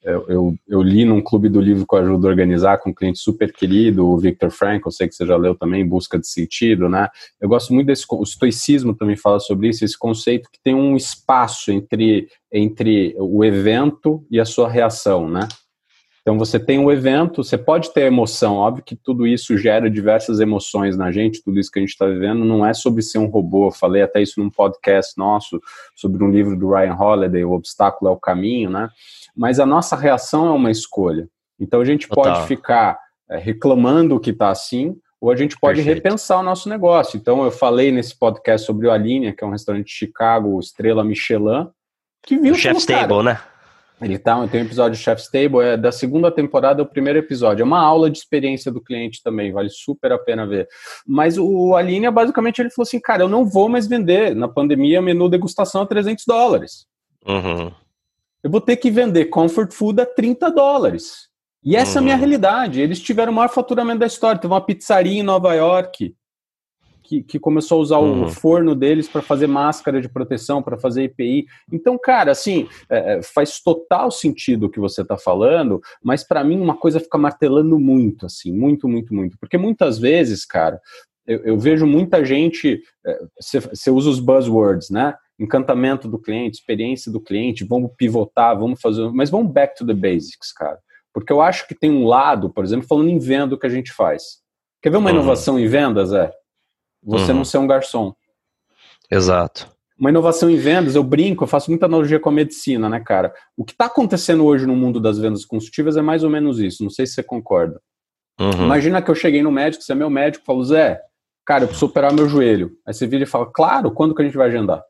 eu, eu, eu, li num clube do livro que eu ajudo a organizar com um cliente super querido, o Victor Frank, eu sei que você já leu também, Busca de Sentido, né? Eu gosto muito desse, o estoicismo também fala sobre isso, esse conceito que tem um espaço entre, entre o evento e a sua reação, né? Então você tem um evento, você pode ter emoção, óbvio que tudo isso gera diversas emoções na gente, tudo isso que a gente está vivendo não é sobre ser um robô. Eu falei até isso num podcast nosso sobre um livro do Ryan Holiday, O Obstáculo é o Caminho, né? Mas a nossa reação é uma escolha. Então a gente pode ficar é, reclamando que está assim, ou a gente pode Perfeito. repensar o nosso negócio. Então eu falei nesse podcast sobre o Alinea, que é um restaurante de Chicago, estrela Michelin, que viu o Chef's Table, né? Ele tá, tem um episódio Chef's Table, é da segunda temporada, é o primeiro episódio. É uma aula de experiência do cliente também, vale super a pena ver. Mas o Alinea, basicamente, ele falou assim, cara, eu não vou mais vender. Na pandemia, menu degustação a 300 dólares. Uhum. Eu vou ter que vender comfort food a 30 dólares. E essa uhum. é a minha uhum. realidade. Eles tiveram o maior faturamento da história. Teve uma pizzaria em Nova York que, que começou a usar uhum. o forno deles para fazer máscara de proteção, para fazer EPI. Então, cara, assim, é, é, faz total sentido o que você está falando, mas para mim uma coisa fica martelando muito, assim, muito, muito, muito. Porque muitas vezes, cara, eu, eu vejo muita gente, você é, usa os buzzwords, né? Encantamento do cliente, experiência do cliente, vamos pivotar, vamos fazer, mas vamos back to the basics, cara. Porque eu acho que tem um lado, por exemplo, falando em venda que a gente faz. Quer ver uma uhum. inovação em vendas, é? Você uhum. não ser um garçom. Exato. Uma inovação em vendas, eu brinco, eu faço muita analogia com a medicina, né, cara? O que está acontecendo hoje no mundo das vendas consultivas é mais ou menos isso. Não sei se você concorda. Uhum. Imagina que eu cheguei no médico, você é meu médico, falo, Zé, cara, eu preciso operar meu joelho. Aí você vira e fala, claro, quando que a gente vai agendar?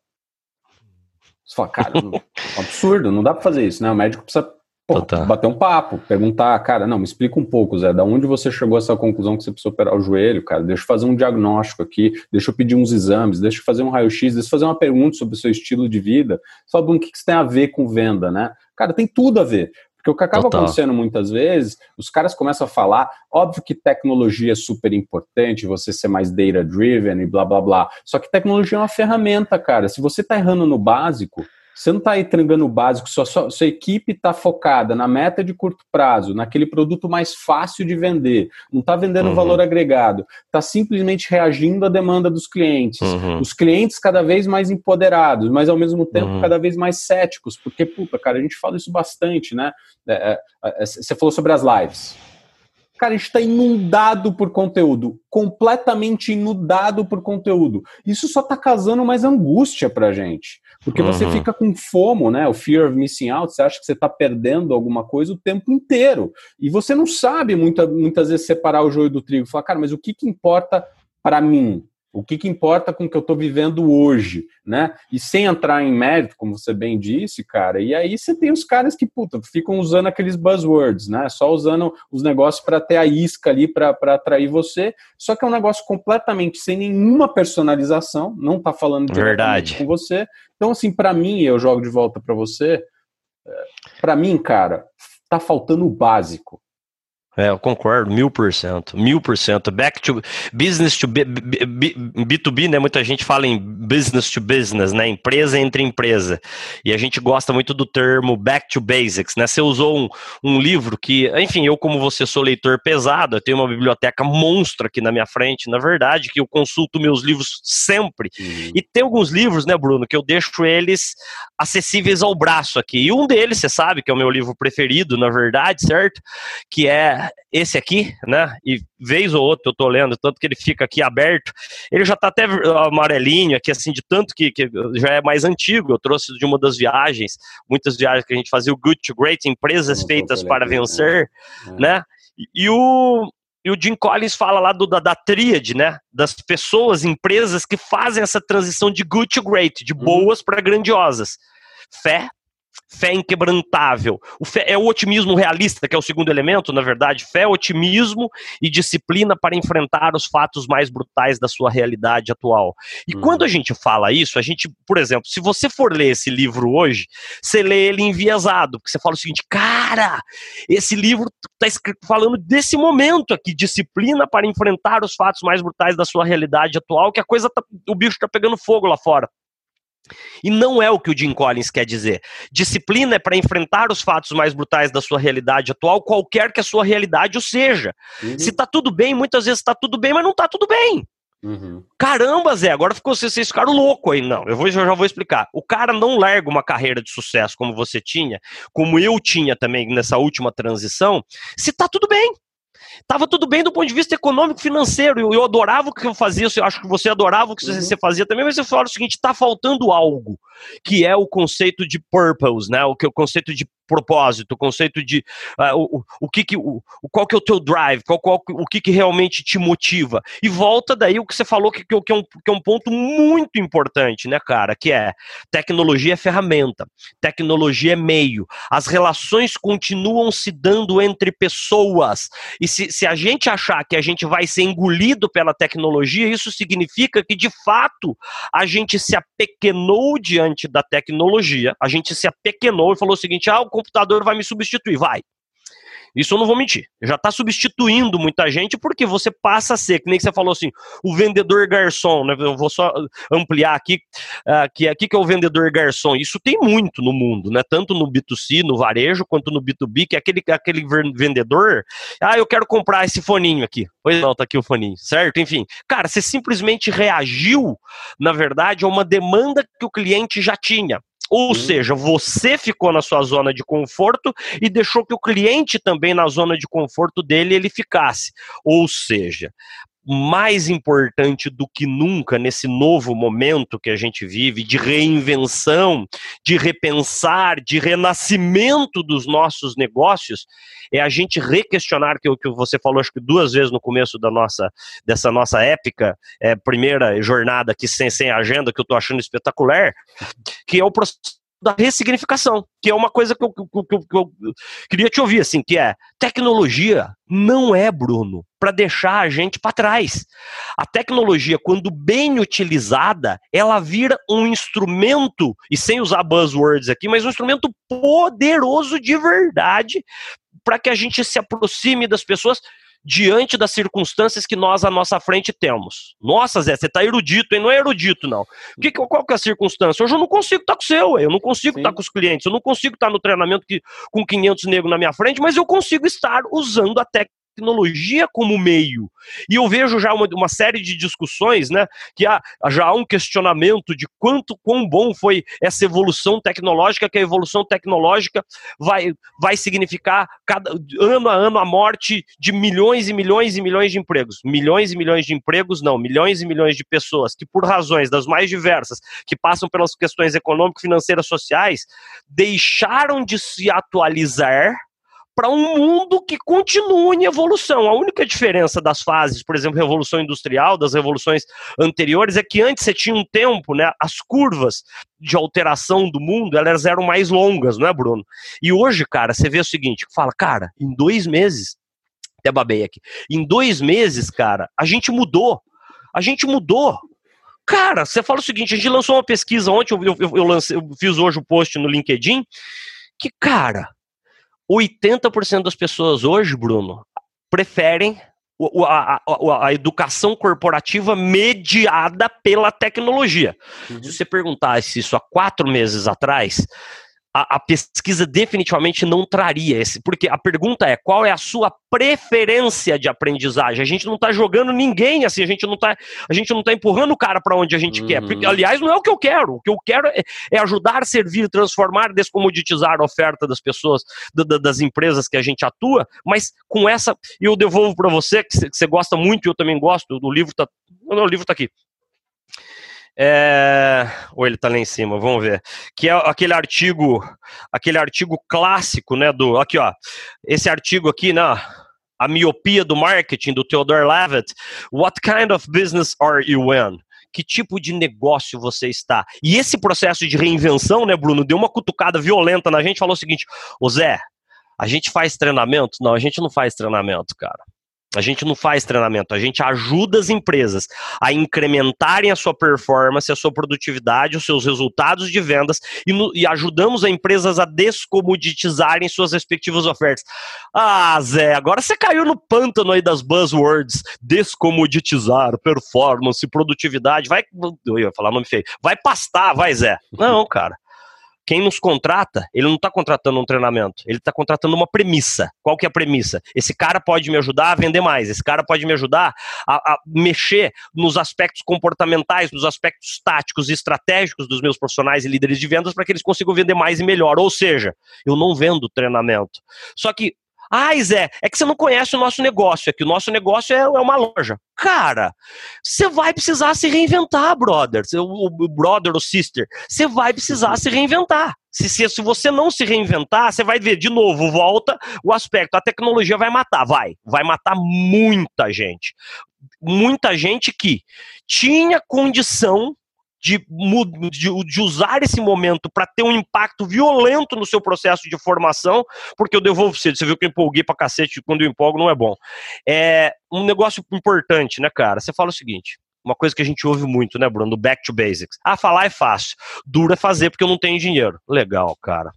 Você fala, cara, é um absurdo, não dá para fazer isso, né? O médico precisa Pô, bater um papo, perguntar, cara, não, me explica um pouco, Zé, da onde você chegou a essa conclusão que você precisa operar o joelho, cara? Deixa eu fazer um diagnóstico aqui, deixa eu pedir uns exames, deixa eu fazer um raio-x, deixa eu fazer uma pergunta sobre o seu estilo de vida. Só o que isso tem a ver com venda, né? Cara, tem tudo a ver. Porque o que acaba Total. acontecendo muitas vezes, os caras começam a falar, óbvio que tecnologia é super importante, você ser mais data-driven e blá blá blá. Só que tecnologia é uma ferramenta, cara. Se você tá errando no básico, você não está aí trangando o básico, sua, sua, sua equipe está focada na meta de curto prazo, naquele produto mais fácil de vender, não está vendendo uhum. valor agregado, está simplesmente reagindo à demanda dos clientes. Uhum. Os clientes cada vez mais empoderados, mas ao mesmo tempo uhum. cada vez mais céticos, porque, puta, cara, a gente fala isso bastante, né? É, é, é, você falou sobre as lives. Cara, a gente está inundado por conteúdo, completamente inundado por conteúdo. Isso só está causando mais angústia para gente. Porque uhum. você fica com fomo, né? O fear of missing out, você acha que você está perdendo alguma coisa o tempo inteiro. E você não sabe muita, muitas vezes separar o joio do trigo. Falar, cara, mas o que, que importa para mim? O que, que importa com o que eu estou vivendo hoje, né? E sem entrar em mérito, como você bem disse, cara. E aí você tem os caras que, puta, ficam usando aqueles buzzwords, né? Só usando os negócios para ter a isca ali para atrair você. Só que é um negócio completamente sem nenhuma personalização, não está falando Verdade. com você. Então, assim, para mim, eu jogo de volta para você. É, para mim, cara, tá faltando o básico. É, eu concordo, mil por cento, mil por cento. Back to business to B, B, B, B2B, né? Muita gente fala em business to business, né? Empresa entre empresa. E a gente gosta muito do termo back to basics, né? Você usou um, um livro que, enfim, eu, como você, sou leitor pesado, eu tenho uma biblioteca monstra aqui na minha frente, na verdade, que eu consulto meus livros sempre. Uhum. E tem alguns livros, né, Bruno, que eu deixo eles acessíveis ao braço aqui. E um deles, você sabe, que é o meu livro preferido, na verdade, certo? Que é esse aqui, né? E vez ou outra eu tô lendo, tanto que ele fica aqui aberto. Ele já tá até amarelinho aqui, assim, de tanto que, que já é mais antigo. Eu trouxe de uma das viagens, muitas viagens que a gente fazia, o Good to Great, Empresas Feitas para Vencer, né? né? E, e o, e o Jim Collins fala lá do, da, da tríade, né? Das pessoas, empresas que fazem essa transição de good to great, de uhum. boas para grandiosas. Fé, fé inquebrantável. O fé é o otimismo realista, que é o segundo elemento, na verdade. Fé, otimismo e disciplina para enfrentar os fatos mais brutais da sua realidade atual. E uhum. quando a gente fala isso, a gente, por exemplo, se você for ler esse livro hoje, você lê ele enviesado, porque você fala o seguinte, cara, esse livro está falando desse momento aqui, disciplina para enfrentar os fatos mais brutais da sua realidade atual, que a coisa tá, o bicho está pegando fogo lá fora. E não é o que o Jim Collins quer dizer. Disciplina é para enfrentar os fatos mais brutais da sua realidade atual, qualquer que a sua realidade o seja. Uhum. Se está tudo bem, muitas vezes está tudo bem, mas não está tudo bem. Uhum. Caramba, Zé, agora ficou, vocês, vocês ficaram louco aí. Não, eu, vou, eu já vou explicar. O cara não larga uma carreira de sucesso como você tinha, como eu tinha também nessa última transição, se está tudo bem. Tava tudo bem do ponto de vista econômico financeiro. Eu, eu adorava o que eu fazia, eu acho que você adorava o que uhum. você fazia também, mas eu falo o seguinte: está faltando algo, que é o conceito de purpose, né? O que é o conceito de propósito, o conceito de uh, o, o que, que o, qual que é o teu drive, qual, qual, o que, que realmente te motiva. E volta daí o que você falou que, que, é, um, que é um ponto muito importante, né, cara? Que é tecnologia é ferramenta, tecnologia é meio. As relações continuam se dando entre pessoas. E se, se a gente achar que a gente vai ser engolido pela tecnologia, isso significa que, de fato, a gente se apequenou diante da tecnologia, a gente se apequenou e falou o seguinte: ah, o computador vai me substituir. Vai. Isso eu não vou mentir. Já está substituindo muita gente porque você passa a ser, que nem você falou assim, o vendedor garçom, né? Eu vou só ampliar aqui, uh, que aqui que é o vendedor garçom. Isso tem muito no mundo, né? Tanto no B2C, no varejo, quanto no B2B, que é aquele, aquele vendedor. Ah, eu quero comprar esse foninho aqui. Pois não, tá aqui o foninho, certo? Enfim, cara, você simplesmente reagiu, na verdade, a uma demanda que o cliente já tinha. Ou seja, você ficou na sua zona de conforto e deixou que o cliente também na zona de conforto dele ele ficasse. Ou seja, mais importante do que nunca nesse novo momento que a gente vive de reinvenção, de repensar, de renascimento dos nossos negócios, é a gente requestionar que o que você falou acho que duas vezes no começo da nossa dessa nossa épica é, primeira jornada aqui sem, sem agenda que eu estou achando espetacular, que é o processo da ressignificação, que é uma coisa que eu, que, eu, que eu, queria te ouvir, assim, que é tecnologia não é, Bruno, para deixar a gente para trás. A tecnologia, quando bem utilizada, ela vira um instrumento, e sem usar buzzwords aqui, mas um instrumento poderoso de verdade para que a gente se aproxime das pessoas diante das circunstâncias que nós à nossa frente temos. Nossa, Zé, você está erudito, hein? Não é erudito, não. Que, qual que é a circunstância? Hoje eu não consigo estar tá com o seu, eu não consigo estar tá com os clientes, eu não consigo estar tá no treinamento que, com 500 negros na minha frente, mas eu consigo estar usando a técnica tecnologia como meio. E eu vejo já uma, uma série de discussões, né, que há, já há um questionamento de quanto quão bom foi essa evolução tecnológica, que a evolução tecnológica vai, vai significar cada, ano a ano a morte de milhões e milhões e milhões de empregos. Milhões e milhões de empregos, não, milhões e milhões de pessoas que, por razões das mais diversas, que passam pelas questões econômicas, financeiras, sociais, deixaram de se atualizar para um mundo que continua em evolução. A única diferença das fases, por exemplo, revolução industrial, das revoluções anteriores, é que antes você tinha um tempo, né? As curvas de alteração do mundo, elas eram mais longas, não é, Bruno? E hoje, cara, você vê o seguinte, fala, cara, em dois meses, até babei aqui, em dois meses, cara, a gente mudou. A gente mudou. Cara, você fala o seguinte, a gente lançou uma pesquisa ontem, eu, eu, eu, lancei, eu fiz hoje o post no LinkedIn, que, cara, 80% das pessoas hoje, Bruno, preferem a, a, a, educação corporativa mediada pela tecnologia. Uhum. Se você perguntasse isso há quatro meses atrás, a, a, pesquisa definitivamente não traria esse, porque a pergunta é qual é a sua preferência de aprendizagem. A gente não está jogando ninguém assim, a gente não está, a gente não tá empurrando o cara para onde a gente uhum. quer. Porque, aliás, não é o que eu quero. O que eu quero é, é ajudar, servir, transformar, descomoditizar a oferta das pessoas, da, das empresas que a gente atua. Mas com essa, eu devolvo para você que você gosta muito, eu também gosto. O livro está, o livro está aqui. É... Ou ele está lá em cima, vamos ver. Que é aquele artigo, aquele artigo clássico, né? Do aqui, ó. Esse artigo aqui, né? A miopia do marketing do Theodore Levitt. What kind of business are you in? que tipo de negócio você está. E esse processo de reinvenção, né, Bruno, deu uma cutucada violenta na gente, falou o seguinte: "Ô Zé, a gente faz treinamento? Não, a gente não faz treinamento, cara. A gente não faz treinamento, a gente ajuda as empresas a incrementarem a sua performance, a sua produtividade, os seus resultados de vendas e, no, e ajudamos as empresas a descomoditizarem suas respectivas ofertas. Ah, Zé, agora você caiu no pântano aí das buzzwords. Descomoditizar, performance, produtividade. Vai. Eu ia falar nome feio. Vai pastar, vai, Zé. Não, cara quem nos contrata, ele não está contratando um treinamento, ele está contratando uma premissa. Qual que é a premissa? Esse cara pode me ajudar a vender mais, esse cara pode me ajudar a, a mexer nos aspectos comportamentais, nos aspectos táticos e estratégicos dos meus profissionais e líderes de vendas para que eles consigam vender mais e melhor. Ou seja, eu não vendo treinamento. Só que Ai, Zé, é que você não conhece o nosso negócio, é que o nosso negócio é, é uma loja. Cara, você vai precisar se reinventar, brother, o, o brother ou sister. Você vai precisar se reinventar. Se, se, se você não se reinventar, você vai ver de novo, volta o aspecto. A tecnologia vai matar, vai. Vai matar muita gente. Muita gente que tinha condição de, de, de usar esse momento para ter um impacto violento no seu processo de formação, porque eu devolvo você, você viu que eu empolguei pra cacete, quando eu empolgo não é bom. É um negócio importante, né, cara? Você fala o seguinte, uma coisa que a gente ouve muito, né, Bruno? Back to basics. Ah, falar é fácil. Duro é fazer porque eu não tenho dinheiro. Legal, cara.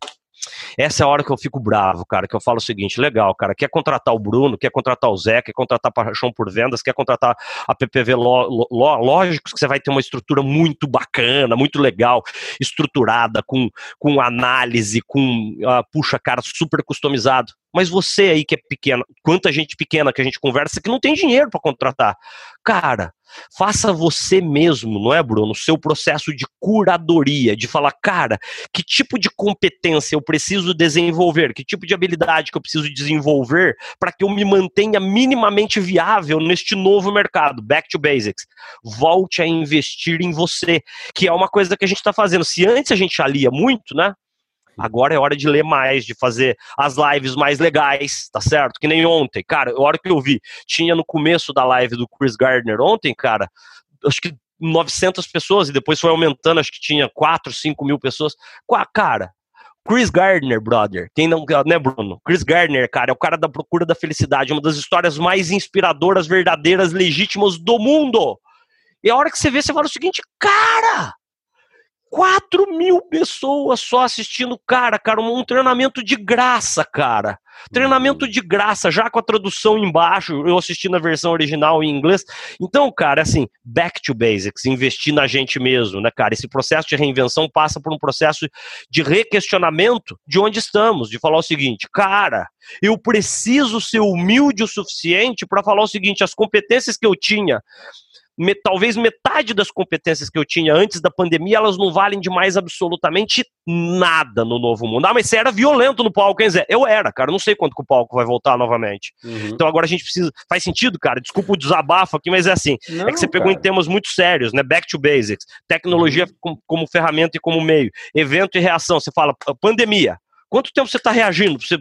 Essa é a hora que eu fico bravo, cara, que eu falo o seguinte, legal, cara, quer contratar o Bruno, quer contratar o Zé, quer contratar Paixão por Vendas, quer contratar a PPV, lo, lógico que você vai ter uma estrutura muito bacana, muito legal, estruturada, com, com análise, com, uh, puxa, cara, super customizado. Mas você aí que é pequena, quanta gente pequena que a gente conversa que não tem dinheiro para contratar. Cara, faça você mesmo, não é, Bruno? O seu processo de curadoria, de falar, cara, que tipo de competência eu preciso desenvolver, que tipo de habilidade que eu preciso desenvolver para que eu me mantenha minimamente viável neste novo mercado. Back to basics. Volte a investir em você, que é uma coisa que a gente está fazendo. Se antes a gente alia muito, né? Agora é hora de ler mais, de fazer as lives mais legais, tá certo? Que nem ontem. Cara, a hora que eu vi, tinha no começo da live do Chris Gardner ontem, cara, acho que 900 pessoas e depois foi aumentando, acho que tinha 4, 5 mil pessoas. Cara, Chris Gardner, brother. Quem não, né, Bruno? Chris Gardner, cara, é o cara da procura da felicidade, uma das histórias mais inspiradoras, verdadeiras, legítimas do mundo. E a hora que você vê, você fala o seguinte, cara, 4 mil pessoas só assistindo, cara, cara, um treinamento de graça, cara. Treinamento de graça, já com a tradução embaixo, eu assisti na versão original em inglês. Então, cara, assim, back to basics, investir na gente mesmo, né, cara? Esse processo de reinvenção passa por um processo de requestionamento de onde estamos, de falar o seguinte, cara, eu preciso ser humilde o suficiente para falar o seguinte, as competências que eu tinha me, talvez metade das competências que eu tinha antes da pandemia, elas não valem de mais absolutamente nada no novo mundo. Ah, mas você era violento no palco, hein, Zé? Eu era, cara. Não sei quando que o palco vai voltar novamente. Uhum. Então agora a gente precisa. Faz sentido, cara. Desculpa o desabafo aqui, mas é assim. Não, é que você pegou em temas muito sérios, né? Back to basics. Tecnologia uhum. como, como ferramenta e como meio. Evento e reação. Você fala, pandemia. Quanto tempo você está reagindo? Você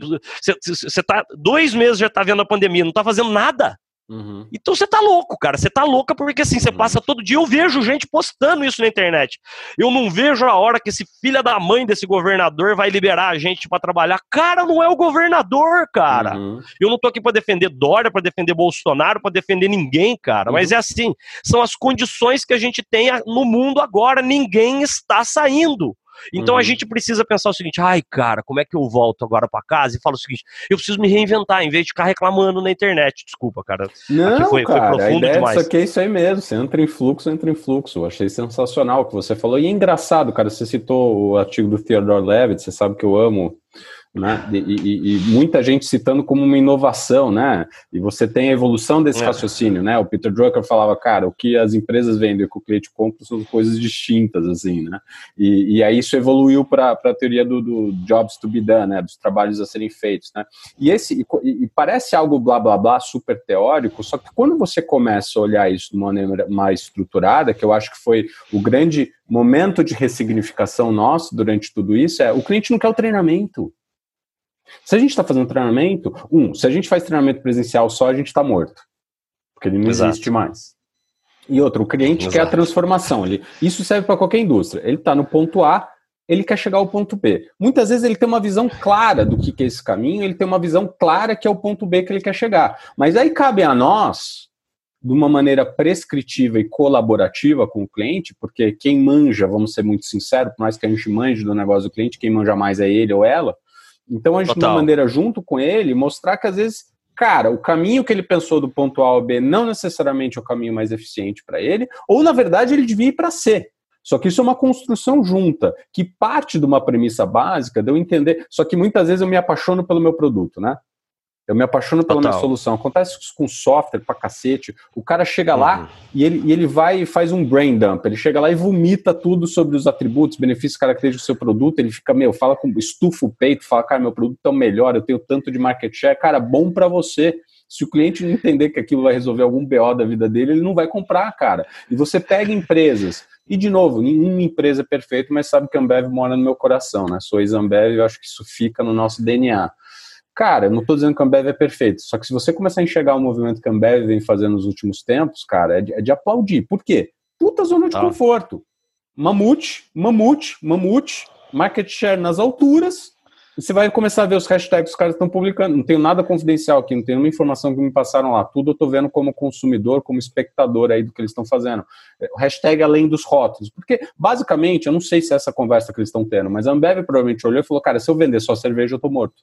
está dois meses já está vendo a pandemia, não está fazendo nada. Uhum. Então você tá louco, cara. Você tá louca porque assim, você uhum. passa todo dia. Eu vejo gente postando isso na internet. Eu não vejo a hora que esse filho da mãe desse governador vai liberar a gente para trabalhar. Cara, não é o governador, cara. Uhum. Eu não tô aqui para defender Dória, para defender Bolsonaro, para defender ninguém, cara. Mas uhum. é assim, são as condições que a gente tem no mundo agora. Ninguém está saindo. Então uhum. a gente precisa pensar o seguinte: ai, cara, como é que eu volto agora para casa e falo o seguinte: eu preciso me reinventar em vez de ficar reclamando na internet. Desculpa, cara. Não, foi, cara, foi profundo a ideia demais. Disso aqui é isso aí mesmo. Você entra em fluxo, entra em fluxo. Eu achei sensacional o que você falou. E é engraçado, cara. Você citou o artigo do Theodore Levitt. Você sabe que eu amo né? E, e, e, muita gente citando como uma inovação, né? E você tem a evolução desse é. raciocínio, né? O Peter Drucker falava, cara, o que as empresas vendem e o que o cliente compra são coisas distintas, assim, né? E, e aí isso evoluiu para a teoria do, do, jobs to be done, né? Dos trabalhos a serem feitos, né? E esse e, parece algo blá blá blá super teórico, só que quando você começa a olhar isso de uma maneira mais estruturada, que eu acho que foi o grande momento de ressignificação nosso durante tudo isso, é o cliente não quer o treinamento. Se a gente está fazendo treinamento, um, se a gente faz treinamento presencial só, a gente está morto. Porque ele não Exato. existe mais. E outro, o cliente Exato. quer a transformação. Ele, isso serve para qualquer indústria. Ele está no ponto A, ele quer chegar ao ponto B. Muitas vezes ele tem uma visão clara do que é esse caminho, ele tem uma visão clara que é o ponto B que ele quer chegar. Mas aí cabe a nós, de uma maneira prescritiva e colaborativa com o cliente, porque quem manja, vamos ser muito sinceros, por mais que a gente manje do negócio do cliente, quem manja mais é ele ou ela. Então a gente, Total. de uma maneira junto com ele, mostrar que às vezes, cara, o caminho que ele pensou do ponto A ao B não necessariamente é o caminho mais eficiente para ele, ou na verdade ele devia ir para C. Só que isso é uma construção junta, que parte de uma premissa básica de eu entender. Só que muitas vezes eu me apaixono pelo meu produto, né? Eu me apaixono pela Total. minha solução. Acontece isso com software pra cacete. O cara chega uhum. lá e ele, e ele vai e faz um brain dump. Ele chega lá e vomita tudo sobre os atributos, benefícios, características do seu produto. Ele fica, meu, fala com estufa o peito, fala, cara, meu produto é o melhor, eu tenho tanto de market share. Cara, bom para você. Se o cliente não entender que aquilo vai resolver algum BO da vida dele, ele não vai comprar, cara. E você pega empresas e, de novo, nenhuma empresa é perfeita, mas sabe que a Ambev mora no meu coração, né? Sou ex-Ambev, eu acho que isso fica no nosso DNA. Cara, eu não estou dizendo que a Ambev é perfeito, só que se você começar a enxergar o movimento que a Ambev vem fazendo nos últimos tempos, cara, é de, é de aplaudir. Por quê? Puta zona de ah. conforto. Mamute, mamute, mamute, market share nas alturas, você vai começar a ver os hashtags que os caras estão publicando. Não tenho nada confidencial aqui, não tenho nenhuma informação que me passaram lá. Tudo eu estou vendo como consumidor, como espectador aí do que eles estão fazendo. O hashtag além dos rótulos. Porque, basicamente, eu não sei se é essa conversa que eles estão tendo, mas a Ambev provavelmente olhou e falou: cara, se eu vender só cerveja, eu estou morto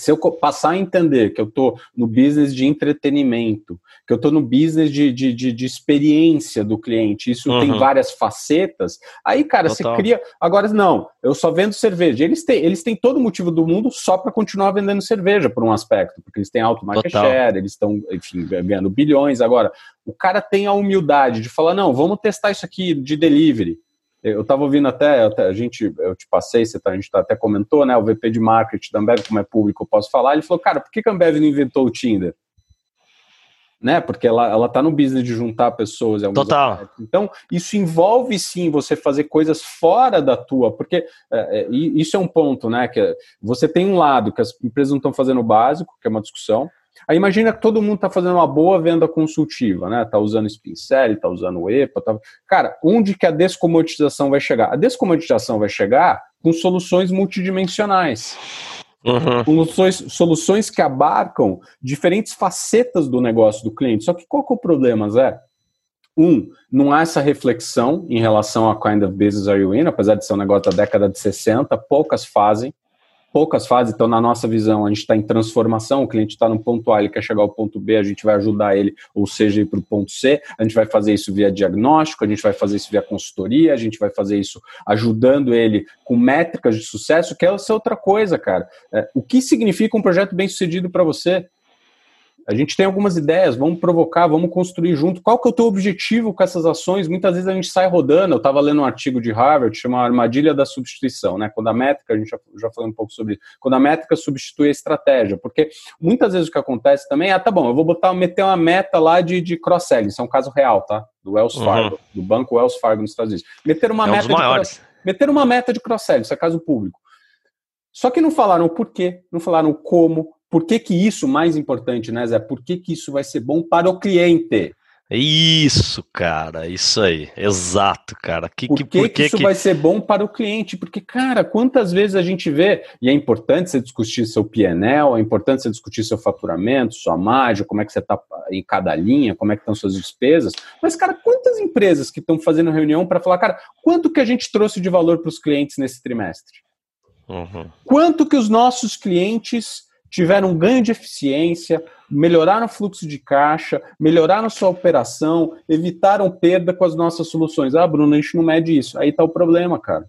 se eu passar a entender que eu estou no business de entretenimento, que eu estou no business de, de, de, de, experiência do cliente, isso uhum. tem várias facetas, aí, cara, Total. você cria. Agora, não, eu só vendo cerveja. Eles têm, eles têm todo o motivo do mundo só para continuar vendendo cerveja, por um aspecto, porque eles têm alto market Total. share, eles estão, enfim, ganhando bilhões. Agora, o cara tem a humildade de falar: não, vamos testar isso aqui de delivery. Eu estava ouvindo até, a gente, eu te passei, você tá, a gente tá, até comentou, né? O VP de marketing da Ambev, como é público, eu posso falar. Ele falou, cara, por que, que a Ambev não inventou o Tinder? Né? Porque ela, ela tá no business de juntar pessoas. Total. Aspectos. Então, isso envolve sim você fazer coisas fora da tua, porque é, é, isso é um ponto, né? Que você tem um lado que as empresas não estão fazendo o básico, que é uma discussão, Aí imagina que todo mundo está fazendo uma boa venda consultiva, né? Está usando Spincel, está usando o EPA. Tá... Cara, onde que a descomoditização vai chegar? A descomoditização vai chegar com soluções multidimensionais. Uhum. Soluções, soluções que abarcam diferentes facetas do negócio do cliente. Só que qual que é o problema, Zé? Um, não há essa reflexão em relação a kind of business are you in, apesar de ser um negócio da década de 60, poucas fazem poucas fases, então na nossa visão a gente está em transformação, o cliente está no ponto A, ele quer chegar ao ponto B, a gente vai ajudar ele, ou seja, ir para o ponto C, a gente vai fazer isso via diagnóstico, a gente vai fazer isso via consultoria, a gente vai fazer isso ajudando ele com métricas de sucesso, que é essa outra coisa, cara. É, o que significa um projeto bem sucedido para você? A gente tem algumas ideias, vamos provocar, vamos construir junto. Qual que é o teu objetivo com essas ações? Muitas vezes a gente sai rodando. Eu estava lendo um artigo de Harvard, chama Armadilha da Substituição, né? Quando a métrica, a gente já, já falou um pouco sobre isso, quando a métrica substitui a estratégia. Porque muitas vezes o que acontece também é, ah, tá bom, eu vou botar, meter uma meta lá de, de cross-selling, isso é um caso real, tá? Do Wells uhum. Fargo, uhum. do banco Wells Fargo nos Estados Unidos. Meter uma, é meta, de meter uma meta de cross-selling, isso é caso público. Só que não falaram o porquê, não falaram como, por que, que isso, mais importante, né, Zé? Por que, que isso vai ser bom para o cliente? Isso, cara, isso aí, exato, cara. Que, por que, que, por que isso que... vai ser bom para o cliente? Porque, cara, quantas vezes a gente vê, e é importante você discutir seu PNL, é importante você discutir seu faturamento, sua margem, como é que você está em cada linha, como é que estão suas despesas, mas, cara, quantas empresas que estão fazendo reunião para falar, cara, quanto que a gente trouxe de valor para os clientes nesse trimestre? Uhum. Quanto que os nossos clientes tiveram um ganho de eficiência, melhoraram o fluxo de caixa, melhoraram sua operação, evitaram perda com as nossas soluções. Ah, Bruno, a gente não mede isso. Aí está o problema, cara.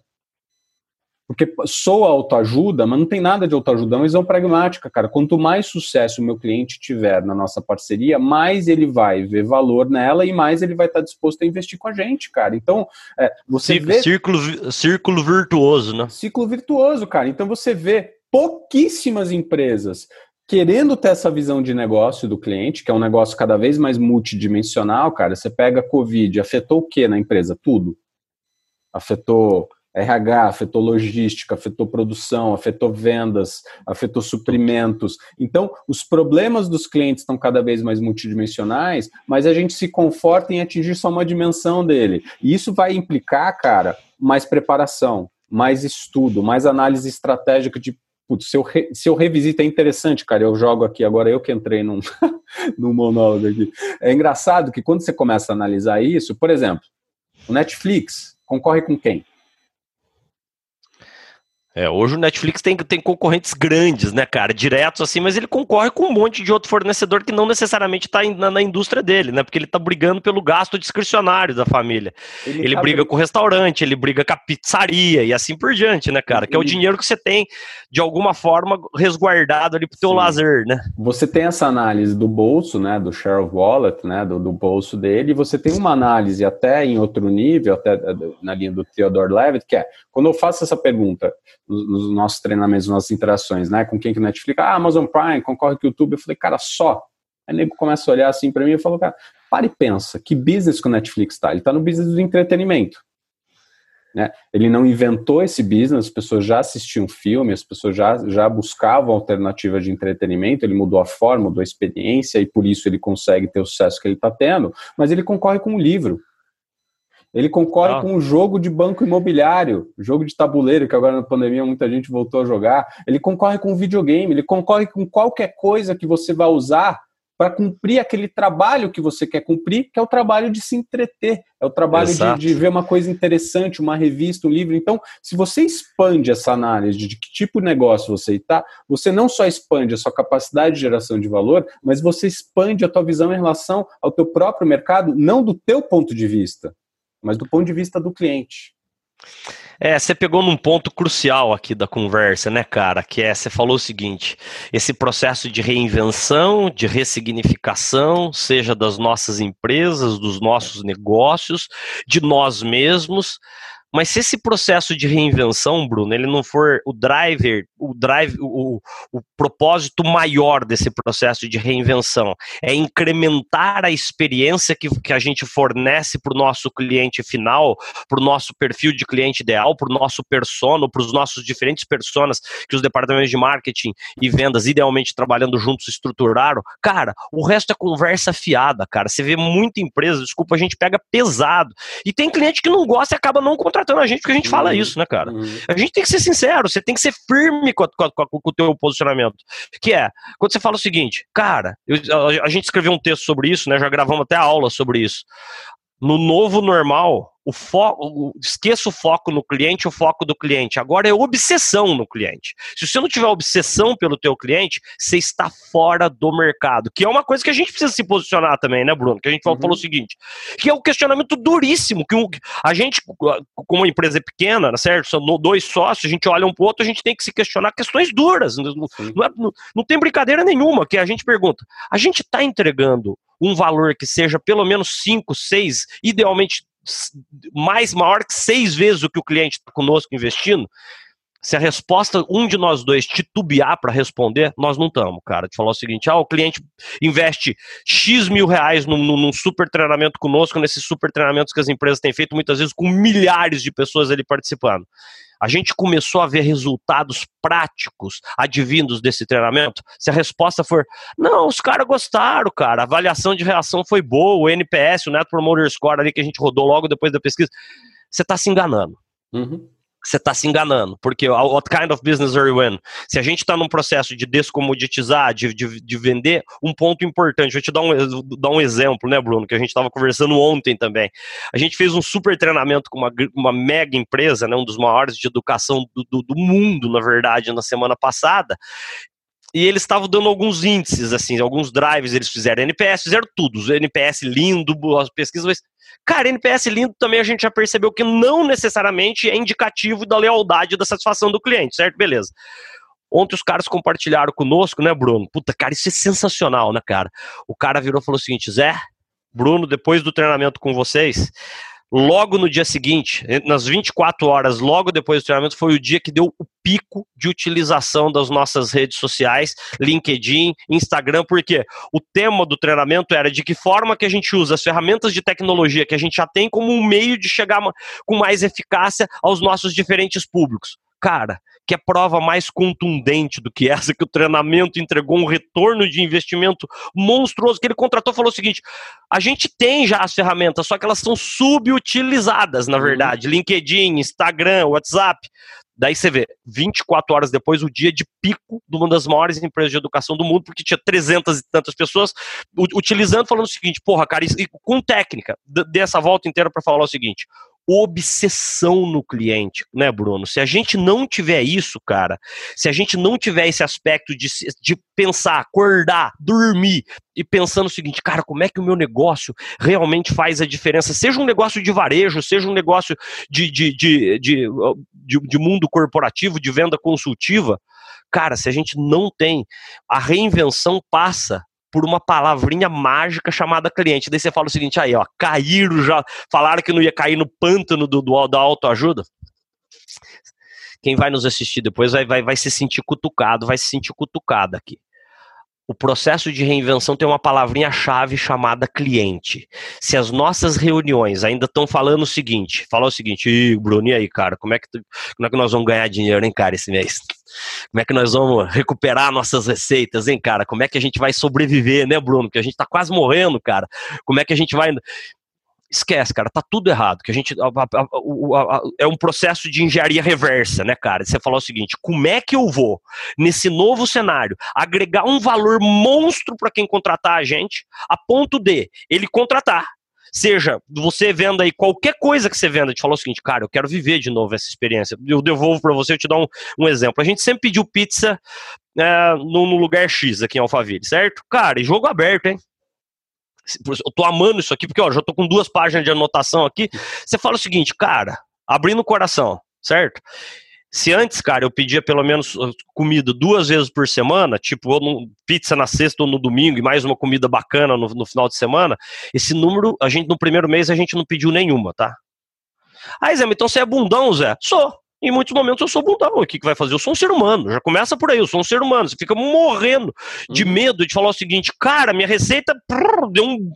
Porque sou autoajuda, mas não tem nada de autoajuda, é uma visão pragmática, cara. Quanto mais sucesso o meu cliente tiver na nossa parceria, mais ele vai ver valor nela e mais ele vai estar disposto a investir com a gente, cara. Então, é, você círculo, vê... Círculo, círculo virtuoso, né? Círculo virtuoso, cara. Então você vê pouquíssimas empresas querendo ter essa visão de negócio do cliente, que é um negócio cada vez mais multidimensional, cara. Você pega a Covid, afetou o que na empresa? Tudo. Afetou RH, afetou logística, afetou produção, afetou vendas, afetou suprimentos. Então, os problemas dos clientes estão cada vez mais multidimensionais, mas a gente se conforta em atingir só uma dimensão dele. E isso vai implicar, cara, mais preparação, mais estudo, mais análise estratégica de putz, se eu, re, eu revisito, é interessante, cara, eu jogo aqui, agora eu que entrei num, num monólogo aqui. É engraçado que quando você começa a analisar isso, por exemplo, o Netflix concorre com quem? É, hoje o Netflix tem, tem concorrentes grandes, né, cara, diretos assim, mas ele concorre com um monte de outro fornecedor que não necessariamente está na, na, indústria dele, né, porque ele está brigando pelo gasto discricionário da família. Ele, ele tá briga com o restaurante, ele briga com a pizzaria e assim por diante, né, cara, que é o dinheiro que você tem, de alguma forma, resguardado ali pro teu Sim. lazer, né. Você tem essa análise do bolso, né, do share of wallet, né, do, do bolso dele, e você tem uma análise até em outro nível, até na linha do Theodore Levitt, que é, quando eu faço essa pergunta, nos, nossos treinamentos, nas nossas interações, né? Com quem que Netflix, ah, Amazon Prime, concorre com o YouTube. Eu falei, cara, só. Aí o nego começa a olhar assim para mim e falou, cara, para e pensa, que business que o Netflix está? Ele está no business do entretenimento. Né? Ele não inventou esse business, as pessoas já assistiam filme, as pessoas já, já buscavam alternativas de entretenimento, ele mudou a forma, mudou a experiência e por isso ele consegue ter o sucesso que ele está tendo, mas ele concorre com um livro. Ele concorre ah. com o jogo de banco imobiliário, jogo de tabuleiro, que agora na pandemia muita gente voltou a jogar. Ele concorre com videogame, ele concorre com qualquer coisa que você vai usar para cumprir aquele trabalho que você quer cumprir, que é o trabalho de se entreter, é o trabalho de, de, ver uma coisa interessante, uma revista, um livro. Então, se você expande essa análise de que tipo de negócio você está, você não só expande a sua capacidade de geração de valor, mas você expande a tua visão em relação ao teu próprio mercado, não do teu ponto de vista, mas do ponto de vista do cliente. É, você pegou num ponto crucial aqui da conversa, né, cara? Que é, você falou o seguinte: esse processo de reinvenção, de ressignificação, seja das nossas empresas, dos nossos negócios, de nós mesmos, mas se esse processo de reinvenção, Bruno, ele não for o driver, o drive, o, o propósito maior desse processo de reinvenção é incrementar a experiência que, que a gente fornece para o nosso cliente final, para o nosso perfil de cliente ideal, para o nosso persona, para os nossos diferentes personas que os departamentos de marketing e vendas, idealmente trabalhando juntos, estruturaram. Cara, o resto é conversa fiada, cara. Você vê muita empresa, desculpa, a gente pega pesado. E tem cliente que não gosta e acaba não contratando contratando a gente porque a gente uhum. fala isso, né, cara? Uhum. A gente tem que ser sincero, você tem que ser firme com, a, com, a, com, o teu posicionamento. Que é, quando você fala o seguinte, cara, eu, a, a gente escreveu um texto sobre isso, né? Já gravamos até aula sobre isso. No novo normal, o foco, esqueça o foco no cliente, o foco do cliente. Agora é obsessão no cliente. Se você não tiver obsessão pelo teu cliente, você está fora do mercado, que é uma coisa que a gente precisa se posicionar também, né, Bruno? Que a gente uhum. falou o seguinte, que é um questionamento duríssimo, que a gente, como uma empresa pequena, né, certo? São dois sócios, a gente olha um pro outro, a gente tem que se questionar questões duras. Não, não, é, não, não tem brincadeira nenhuma, que a gente pergunta, a gente está entregando um valor que seja pelo menos 5, 6, idealmente mais maior que seis vezes o que o cliente está conosco investindo, se a resposta, um de nós dois titubear para responder, nós não estamos, cara. De falar o seguinte: ah, o cliente investe X mil reais num, num, super treinamento conosco, nesses super treinamentos que as empresas têm feito, muitas vezes com milhares de pessoas ali participando a gente começou a ver resultados práticos advindos desse treinamento? Se a resposta for, não, os caras gostaram, cara, a avaliação de reação foi boa, o NPS, o Net Promoter Score ali que a gente rodou logo depois da pesquisa, você está se enganando. Uhum você está se enganando, porque what kind of business are you in? Se a gente está num processo de descomoditizar, de, de, de, vender, um ponto importante, vou te dar um, dar um exemplo, né, Bruno, que a gente estava conversando ontem também. A gente fez um super treinamento com uma, uma mega empresa, né, um dos maiores de educação do, do, do mundo, na verdade, na semana passada, e eles estavam dando alguns índices, assim, alguns drives eles fizeram NPS, fizeram tudo, NPS lindo, as pesquisas, mas Cara, NPS lindo também a gente já percebeu que não necessariamente é indicativo da lealdade da satisfação do cliente, certo? Beleza. Ontem os caras compartilharam conosco, né, Bruno? Puta, cara, isso é sensacional, né, cara? O cara virou e falou o seguinte: Zé, Bruno, depois do treinamento com vocês, logo no dia seguinte, nas 24 horas, logo depois do treinamento, foi o dia que deu o pico de utilização das nossas redes sociais, LinkedIn, Instagram, porque o tema do treinamento era de que forma que a gente usa as ferramentas de tecnologia que a gente já tem como um meio de chegar com mais eficácia aos nossos diferentes públicos. Cara, que é prova mais contundente do que essa, que o treinamento entregou um retorno de investimento monstruoso, que ele contratou falou o seguinte: a gente tem já as ferramentas, só que elas são subutilizadas, na uhum. verdade. Uhum. LinkedIn, Instagram, WhatsApp. Daí você vê, 24 horas depois, o dia de pico de uma das maiores empresas de educação do mundo, porque tinha 300 e tantas pessoas utilizando, falando o seguinte: porra, cara, e com técnica, dessa volta inteira para falar o seguinte: obsessão no cliente, né, Bruno? Se a gente não tiver isso, cara, se a gente não tiver esse aspecto de, de pensar, acordar, dormir e pensando o seguinte, cara, como é que o meu negócio realmente faz a diferença? Seja um negócio de varejo, seja um negócio de, de, de, de, de, de mundo corporativo, de venda consultiva, cara, se a gente não tem, a reinvenção passa por uma palavrinha mágica chamada cliente. Daí você fala o seguinte, aí, ó, caíram já, falaram que não ia cair no pântano do, do da autoajuda. Quem vai nos assistir depois vai, vai, vai se sentir cutucado, vai se sentir cutucado aqui. O processo de reinvenção tem uma palavrinha-chave chamada cliente. Se as nossas reuniões ainda estão falando o seguinte, fala o seguinte, Bruno, e aí, cara, como é, que tu, como é que nós vamos ganhar dinheiro, hein, cara, esse mês? Como é que nós vamos recuperar nossas receitas, hein, cara? Como é que a gente vai sobreviver, né, Bruno? Porque a gente tá quase morrendo, cara. Como é que a gente vai esquece, cara, tá tudo errado. Que a gente a, a, a, é um processo de engenharia reversa, né, cara? Você falou o seguinte: como é que eu vou nesse novo cenário agregar um valor monstro para quem contratar a gente, a ponto de ele contratar? Seja você venda aí qualquer coisa que você venda, gente falou o seguinte, cara, eu quero viver de novo essa experiência. Eu devolvo para você, eu te dar um, um exemplo. A gente sempre pediu pizza é, no, no lugar X aqui em Alphaville, certo? Cara, e jogo aberto, hein? Eu tô amando isso aqui, porque ó, já tô com duas páginas de anotação aqui. Você fala o seguinte, cara, abrindo o coração, certo? Se antes, cara, eu pedia pelo menos uh, comida duas vezes por semana, tipo no, pizza na sexta ou no domingo e mais uma comida bacana no, no, final de semana, esse número, a gente no primeiro mês a gente não pediu nenhuma, tá? Aí, Zé, então você é bundão, Zé? Sou. Em muitos momentos eu sou bundão. O que, que vai fazer? Eu sou um ser humano. Já começa por aí, eu sou um ser humano. Você fica morrendo de uhum. medo de falar o seguinte, cara, minha receita prrr, deu um,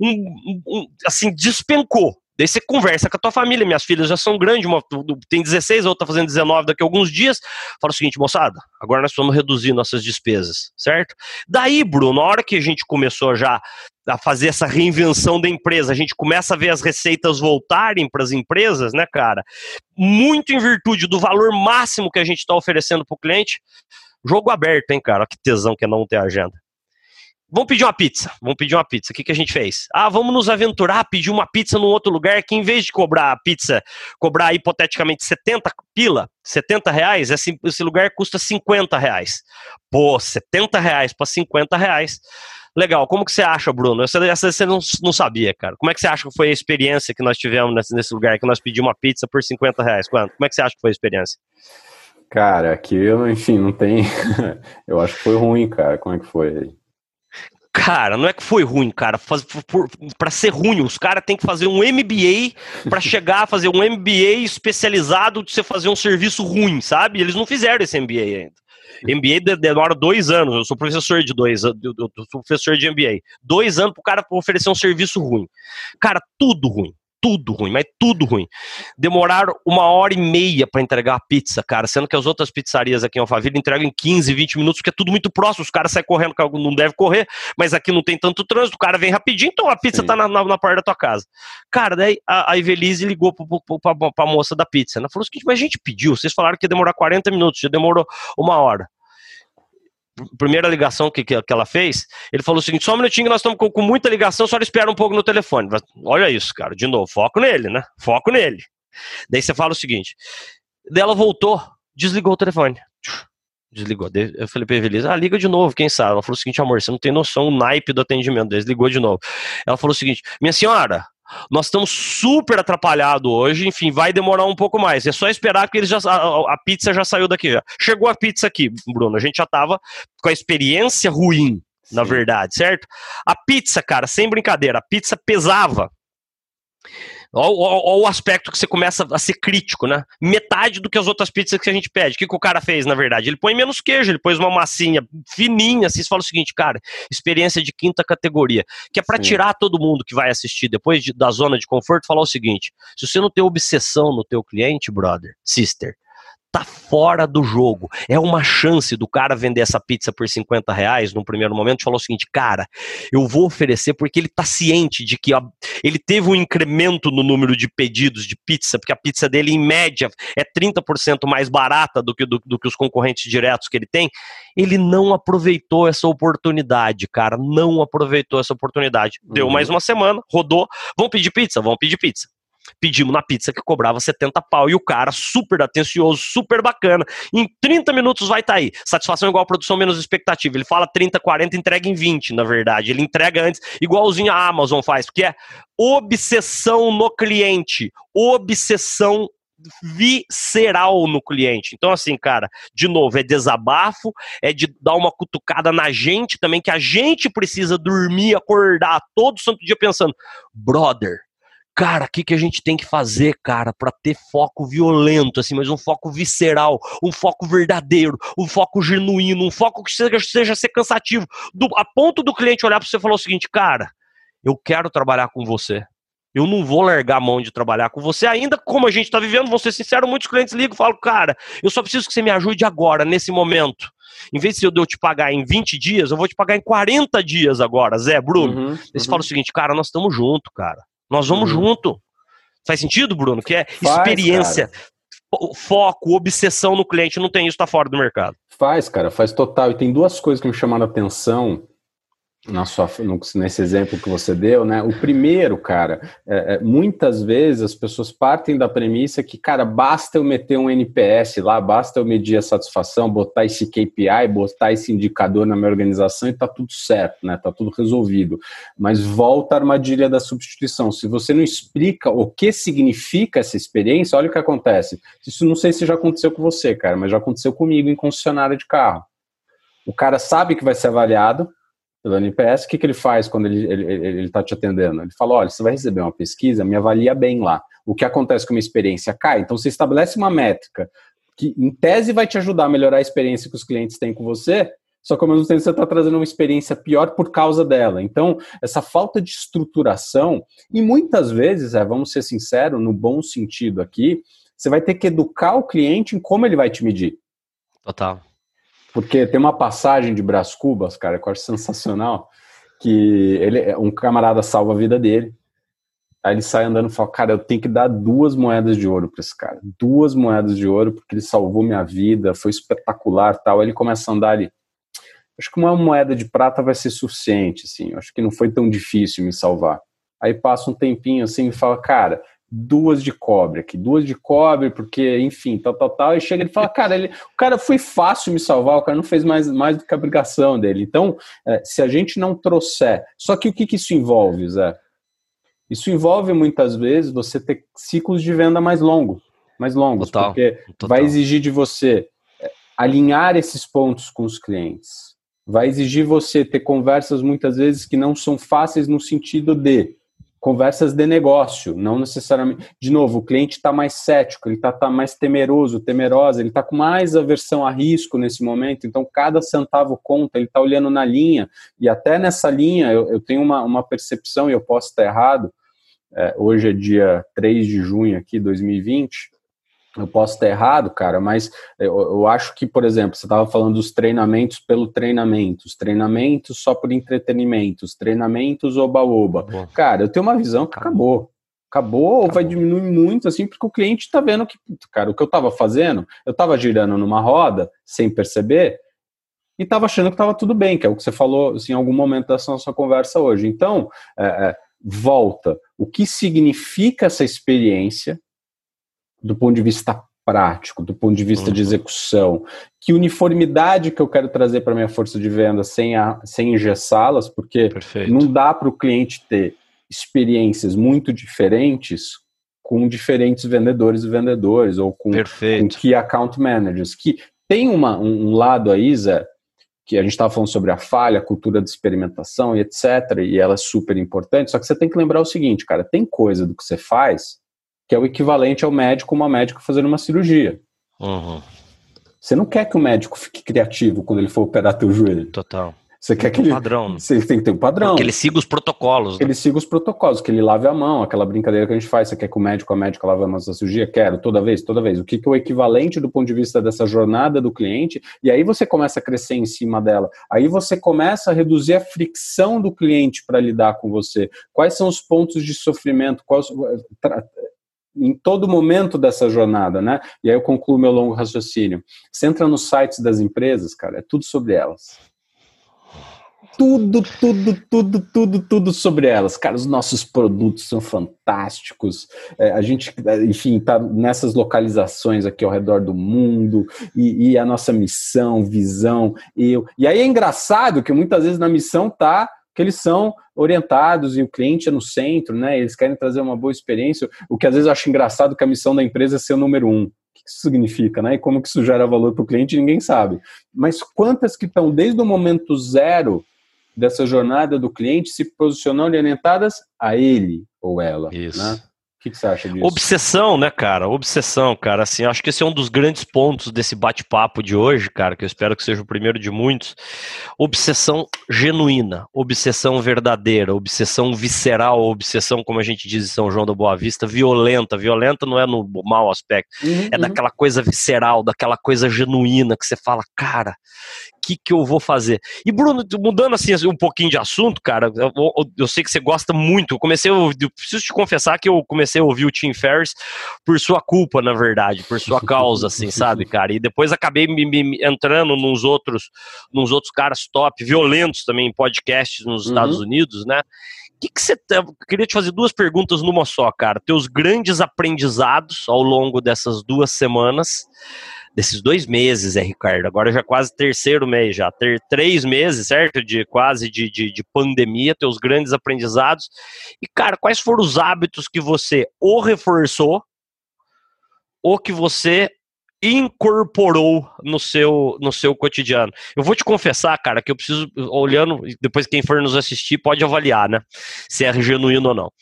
um, um, assim, despencou. Daí você conversa com a tua família, minhas filhas já são grandes, uma tem 16, a outra tá fazendo 19 daqui a alguns dias. Fala o seguinte, moçada, agora nós vamos reduzir nossas despesas, certo? Daí, Bruno, na hora que a gente começou já a fazer essa reinvenção da empresa, a gente começa a ver as receitas voltarem para as empresas, né, cara? Muito em virtude do valor máximo que a gente está oferecendo para o cliente. Jogo aberto, hein, cara? Que tesão que é não ter agenda. Vamos pedir uma pizza. Vamos pedir uma pizza. O que, que a gente fez? Ah, vamos nos aventurar, pedir uma pizza num outro lugar que, em vez de cobrar a pizza, cobrar hipoteticamente 70 pila, 70 reais, esse, esse lugar custa 50 reais. Pô, 70 reais para 50 reais. Legal, como que você acha, Bruno? Essa, essa você não, não sabia, cara. Como é que você acha que foi a experiência que nós tivemos nesse, nesse lugar, que nós pedimos uma pizza por 50 reais? Quanto? Como é que você acha que foi a experiência? Cara, aquilo, enfim, não tem. eu acho que foi ruim, cara. Como é que foi aí? Cara, não é que foi ruim, cara. Para ser ruim, os caras têm que fazer um MBA para chegar a fazer um MBA especializado de você fazer um serviço ruim, sabe? Eles não fizeram esse MBA ainda. MBA demora dois anos. Eu sou professor de dois anos, eu sou professor de MBA. Dois anos pro cara oferecer um serviço ruim. Cara, tudo ruim tudo ruim, mas tudo ruim. Demoraram uma hora e meia para entregar a pizza, cara, sendo que as outras pizzarias aqui em Alphaville entregam em 15, 20 minutos, porque é tudo muito próximo, os caras saem correndo, que não deve correr, mas aqui não tem tanto trânsito, o cara vem rapidinho, então a pizza Sim. tá na, na, na, porta da tua casa. Cara, daí a, a Evelise ligou pro, pro, pra, pra moça da pizza, ela falou o seguinte, mas a gente pediu, vocês falaram que ia demorar 40 minutos, já demorou uma hora primeira ligação que, que, que, ela fez, ele falou o seguinte: só um minutinho nós estamos com, com, muita ligação, só espera um pouco no telefone. Olha isso, cara, de novo, foco nele, né? Foco nele. Daí você fala o seguinte: daí ela voltou, desligou o telefone. Desligou. Eu falei pra ah, liga de novo, quem sabe? Ela falou o seguinte, amor, você não tem noção o naipe do atendimento. Desligou de novo. Ela falou o seguinte, minha senhora, nós estamos super atrapalhados hoje, enfim, vai demorar um pouco mais. É só esperar que eles já a, a pizza já saiu daqui. Já. Chegou a pizza aqui, Bruno. A gente já tava com a experiência ruim, Sim. na verdade, certo? A pizza, cara, sem brincadeira, a pizza pesava Olha o aspecto que você começa a ser crítico, né? Metade do que as outras pizzas que a gente pede. O que, que o cara fez, na verdade? Ele põe menos queijo, ele pôs uma massinha fininha, assim, você fala o seguinte, cara, experiência de quinta categoria. Que é para tirar todo mundo que vai assistir depois de, da zona de conforto, falar o seguinte: se você não tem obsessão no teu cliente, brother, sister, tá fora do jogo. É uma chance do cara vender essa pizza por 50 reais no primeiro momento. Falou o seguinte, cara, eu vou oferecer porque ele tá ciente de que ele teve um incremento no número de pedidos de pizza, porque a pizza dele, em média, é 30% mais barata do que, do, do que os concorrentes diretos que ele tem. Ele não aproveitou essa oportunidade, cara. Não aproveitou essa oportunidade. Deu uhum. mais uma semana, rodou. Vamos pedir pizza? Vamos pedir pizza pedimos na pizza que cobrava 70 pau. E o cara, super atencioso, super bacana. Em 30 minutos vai estar tá aí. Satisfação igual produção menos expectativa. Ele fala 30, 40, entrega em 20, na verdade. Ele entrega antes, igualzinho a Amazon faz, porque é obsessão no cliente. Obsessão visceral no cliente. Então, assim, cara, de novo, é desabafo, é de dar uma cutucada na gente também, que a gente precisa dormir, acordar todo santo dia pensando, brother, cara, o que, que a gente tem que fazer, cara, para ter foco violento, assim, mas um foco visceral, um foco verdadeiro, um foco genuíno, um foco que seja, seja ser cansativo, do, a ponto do cliente olhar para você e falar o seguinte, cara, eu quero trabalhar com você. Eu não vou largar a mão de trabalhar com você, ainda como a gente está vivendo, vou ser sincero, muitos clientes ligam e falam, cara, eu só preciso que você me ajude agora, nesse momento. Em vez de eu te pagar em 20 dias, eu vou te pagar em 40 dias agora, Zé, Bruno. Uhum, Eles uhum. falam o seguinte, cara, nós estamos juntos, cara. Nós vamos uhum. junto. Faz sentido, Bruno? Que é Faz, experiência, cara. foco, obsessão no cliente. Não tem isso, tá fora do mercado. Faz, cara, faz total. E tem duas coisas que me chamaram a atenção na sua, nesse exemplo que você deu, né? O primeiro, cara, é, é, muitas vezes as pessoas partem da premissa que, cara, basta eu meter um NPS lá, basta eu medir a satisfação, botar esse KPI, botar esse indicador na minha organização e tá tudo certo, né? Tá tudo resolvido. Mas volta a armadilha da substituição. Se você não explica o que significa essa experiência, olha o que acontece. Isso não sei se já aconteceu com você, cara, mas já aconteceu comigo em concessionária de carro. O cara sabe que vai ser avaliado, pelo NPS, o que, que ele faz quando ele está te atendendo? Ele fala: olha, você vai receber uma pesquisa, me avalia bem lá. O que acontece com a experiência cai. Então, você estabelece uma métrica que, em tese, vai te ajudar a melhorar a experiência que os clientes têm com você, só que ao mesmo tempo você está trazendo uma experiência pior por causa dela. Então, essa falta de estruturação, e muitas vezes, é, vamos ser sinceros, no bom sentido aqui, você vai ter que educar o cliente em como ele vai te medir. Total. Porque tem uma passagem de Brás Cubas, cara, que eu acho sensacional, que ele, um camarada salva a vida dele. Aí ele sai andando e fala, cara, eu tenho que dar duas moedas de ouro para esse cara. Duas moedas de ouro, porque ele salvou minha vida, foi espetacular tal. Aí ele começa a andar ali. Acho que uma moeda de prata vai ser suficiente, assim. Acho que não foi tão difícil me salvar. Aí passa um tempinho assim e fala, cara, duas de cobre aqui, duas de cobre, porque, enfim, tal, tal, tal, e chega e fala, cara, ele, o cara foi fácil me salvar, o cara não fez mais, mais do que a obrigação dele. Então, é, se a gente não trouxer, só que o que, que isso envolve, Zé? Isso envolve muitas vezes você ter ciclos de venda mais longos, mais longos, total, porque total. vai exigir de você é, alinhar esses pontos com os clientes. Vai exigir você ter conversas muitas vezes que não são fáceis no sentido de conversas de negócio, não necessariamente. De novo, o cliente está mais cético, ele está tá mais temeroso, temerosa, ele está com mais aversão a risco nesse momento, então cada centavo conta, ele está olhando na linha, e até nessa linha eu, eu tenho uma, uma percepção, e eu posso estar errado, é, hoje é dia 3 de junho aqui, 2020, eu posso estar errado, cara, mas eu, eu acho que, por exemplo, você estava falando dos treinamentos pelo treinamento, os treinamentos só por entretenimento, os treinamentos oba-oba. Cara, eu tenho uma visão que acabou. Acabou, ou vai diminuir muito, assim, porque o cliente está vendo que, cara, o que eu estava fazendo, eu estava girando numa roda sem perceber e estava achando que estava tudo bem, que é o que você falou assim, em algum momento dessa nossa conversa hoje. Então, é, é, volta. O que significa essa experiência? Do ponto de vista prático, do ponto de vista uhum. de execução, que uniformidade que eu quero trazer para minha força de venda sem, a, sem engessá-las, porque Perfeito. não dá para o cliente ter experiências muito diferentes com diferentes vendedores e vendedores, ou com, com key account managers, que tem uma, um lado aí, Zé, que a gente estava falando sobre a falha, a cultura de experimentação e etc, e ela é super importante, só que você tem que lembrar o seguinte, cara, tem coisa do que você faz que é o equivalente ao médico, uma médica fazendo uma cirurgia. Uhum. Você não quer que o médico fique criativo quando ele for operar teu joelho. Total. Você quer que ele. Padrão. né? Você tem que ter um padrão. Que ele siga os protocolos. Que né? ele siga os protocolos, que ele lave a mão, aquela brincadeira que a gente faz. Você quer que o médico, a médica lave a mão da cirurgia? Quero, toda vez, toda vez. O que, que é o equivalente do ponto de vista dessa jornada do cliente? E aí você começa a crescer em cima dela. Aí você começa a reduzir a fricção do cliente para lidar com você. Quais são os pontos de sofrimento? Quais, em todo momento dessa jornada, né? E aí eu concluo meu longo raciocínio. Você entra nos sites das empresas, cara, é tudo sobre elas. Tudo, tudo, tudo, tudo, tudo sobre elas. Cara, os nossos produtos são fantásticos. É, a gente, enfim, tá nessas localizações aqui ao redor do mundo e, e a nossa missão, visão. E aí é engraçado que muitas vezes na missão tá que eles são orientados e o cliente é no centro, né? Eles querem trazer uma boa experiência. O que às vezes eu acho engraçado que a missão da empresa é ser o número um. O que isso significa, né? E como que isso gera valor para o cliente, ninguém sabe. Mas quantas que estão desde o momento zero dessa jornada do cliente se posicionando e orientadas a ele ou ela, Isso. né? O que, que você acha disso? Obsessão, né, cara? Obsessão, cara. Assim, acho que esse é um dos grandes pontos desse bate-papo de hoje, cara, que eu espero que seja o primeiro de muitos. Obsessão genuína, obsessão verdadeira, obsessão visceral, obsessão, como a gente diz em São João da Boa Vista, violenta. Violenta não é no mau aspecto, Uhum, é uhum. daquela coisa visceral, daquela coisa genuína que você fala, cara, o que, que eu vou fazer? E Bruno, mudando assim um pouquinho de assunto, cara, eu, eu- eu sei que você gosta muito. Eu comecei, ouvir- eu preciso te confessar que eu comecei a ouvir o Tim Ferriss por sua culpa, na verdade, por sua causa, assim, sabe, cara? E depois acabei me, me- entrando nos outros, nos outros caras top, violentos também em podcasts nos Uhum. Estados Unidos, né? O que, que você. tá- queria te fazer duas perguntas numa só, cara. Teus grandes aprendizados ao longo dessas duas semanas, desses dois meses, é, Ricardo? Agora já é quase terceiro mês, já. Ter três meses, certo? De quase de, de, de pandemia, teus grandes aprendizados. E, cara, quais foram os hábitos que você ou reforçou ou que você incorporou no seu, no seu cotidiano. Eu vou te confessar, cara, que eu preciso, olhando, depois quem for nos assistir pode avaliar, né? Se é genuíno ou não.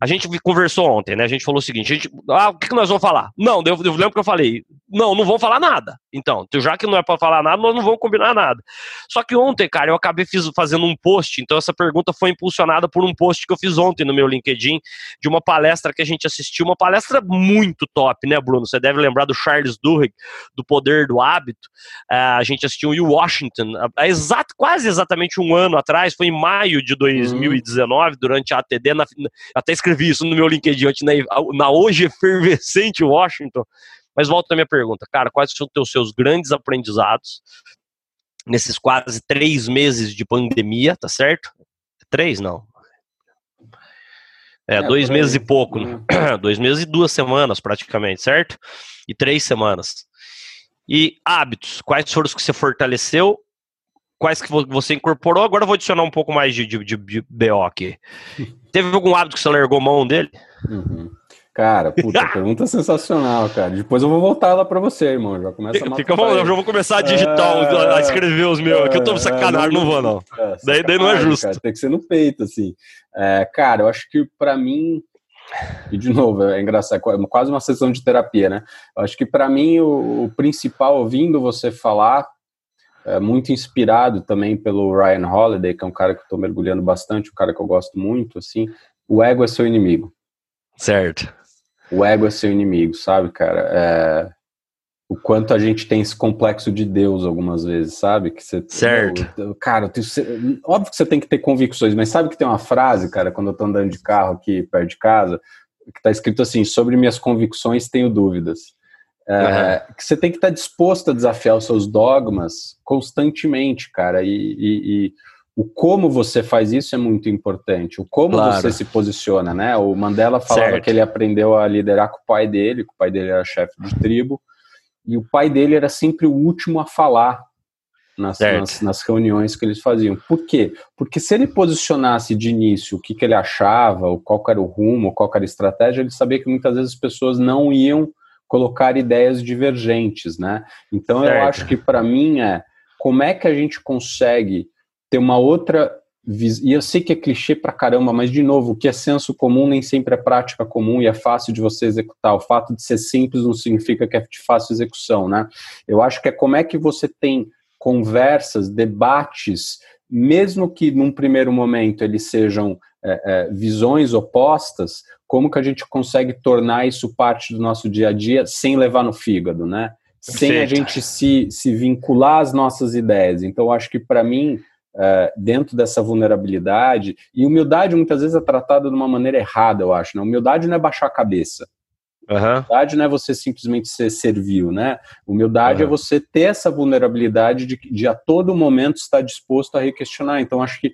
A gente conversou ontem, né? A gente falou o seguinte: a gente, ah, o que, que nós vamos falar? Não, eu, eu lembro que eu falei, não, não vamos falar nada. Então, já que não é para falar nada, nós não vamos combinar nada. Só que ontem, cara, eu acabei fiz, fazendo um post, então essa pergunta foi impulsionada por um post que eu fiz ontem no meu LinkedIn, de uma palestra que a gente assistiu, uma palestra muito top, né, Bruno? Você deve lembrar do Charles Duhigg, do Poder do Hábito. Uh, a gente assistiu em Washington, exato, quase exatamente um ano atrás, foi em maio de 2019, durante a ATD, na, até escrevi isso no meu LinkedIn ontem, na, na hoje efervescente Washington. Mas volta à minha pergunta, cara, quais são os seus grandes aprendizados nesses quase três meses de pandemia, tá certo? Três, não. É, é dois meses e pouco, né? dois meses e duas semanas praticamente, certo? E três semanas. E hábitos, quais foram os que você fortaleceu? Quais que você incorporou? Agora eu vou adicionar um pouco mais de, de, de, de BO aqui. Teve algum hábito que você largou mão dele? Uhum. Cara, puta, pergunta sensacional, cara. Depois eu vou voltar lá pra você, irmão. Já começa a Fica eu já vou começar a digitar, é, a escrever os meus. Aqui eu tô sacanagem, não, não vou, não. É, daí, daí não é justo. Cara, tem que ser no peito, assim. É, cara, eu acho que pra mim. E de novo, é engraçado, é quase uma sessão de terapia, né? Eu acho que para mim o, o, principal, ouvindo você falar, é muito inspirado também pelo Ryan Holiday, que é um cara que eu tô mergulhando bastante, um cara que eu gosto muito, assim. O ego é seu inimigo. Certo o ego é seu inimigo, sabe, cara? É... O quanto a gente tem esse complexo de Deus algumas vezes, sabe? Que você, certo. Eu, cara, eu tenho... óbvio que você tem que ter convicções, mas sabe que tem uma frase, cara, quando eu tô andando de carro aqui perto de casa, que tá escrito assim: sobre minhas convicções tenho dúvidas. É, uhum. Que você tem que estar tá disposto a desafiar os seus dogmas constantemente, cara, e, e, e o como você faz isso é muito importante, o como claro. você se posiciona, né? O Mandela falava certo. que ele aprendeu a liderar com o pai dele, que o pai dele era chefe de tribo, e o pai dele era sempre o último a falar nas, nas, nas, reuniões que eles faziam. Por quê? Porque se ele posicionasse de início o que, que ele achava, ou qual era o rumo, qual era a estratégia, ele sabia que muitas vezes as pessoas não iam colocar ideias divergentes, né? Então certo. eu acho que para mim é como é que a gente consegue ter uma outra e eu sei que é clichê pra caramba, mas de novo, o que é senso comum nem sempre é prática comum e é fácil de você executar. O fato de ser simples não significa que é de fácil execução, né? Eu acho que é como é que você tem conversas, debates, mesmo que num primeiro momento eles sejam é, é, visões opostas, como que a gente consegue tornar isso parte do nosso dia a dia sem levar no fígado, né? Sem a gente se, se vincular às nossas ideias. Então, acho que para mim uh, dentro dessa vulnerabilidade. E humildade muitas vezes é tratada de uma maneira errada, eu acho. Né? Humildade não é baixar a cabeça. Uhum. Humildade não é você simplesmente ser servil, né? Humildade uhum. é você ter essa vulnerabilidade de, de a todo momento estar disposto a requestionar. Então, acho que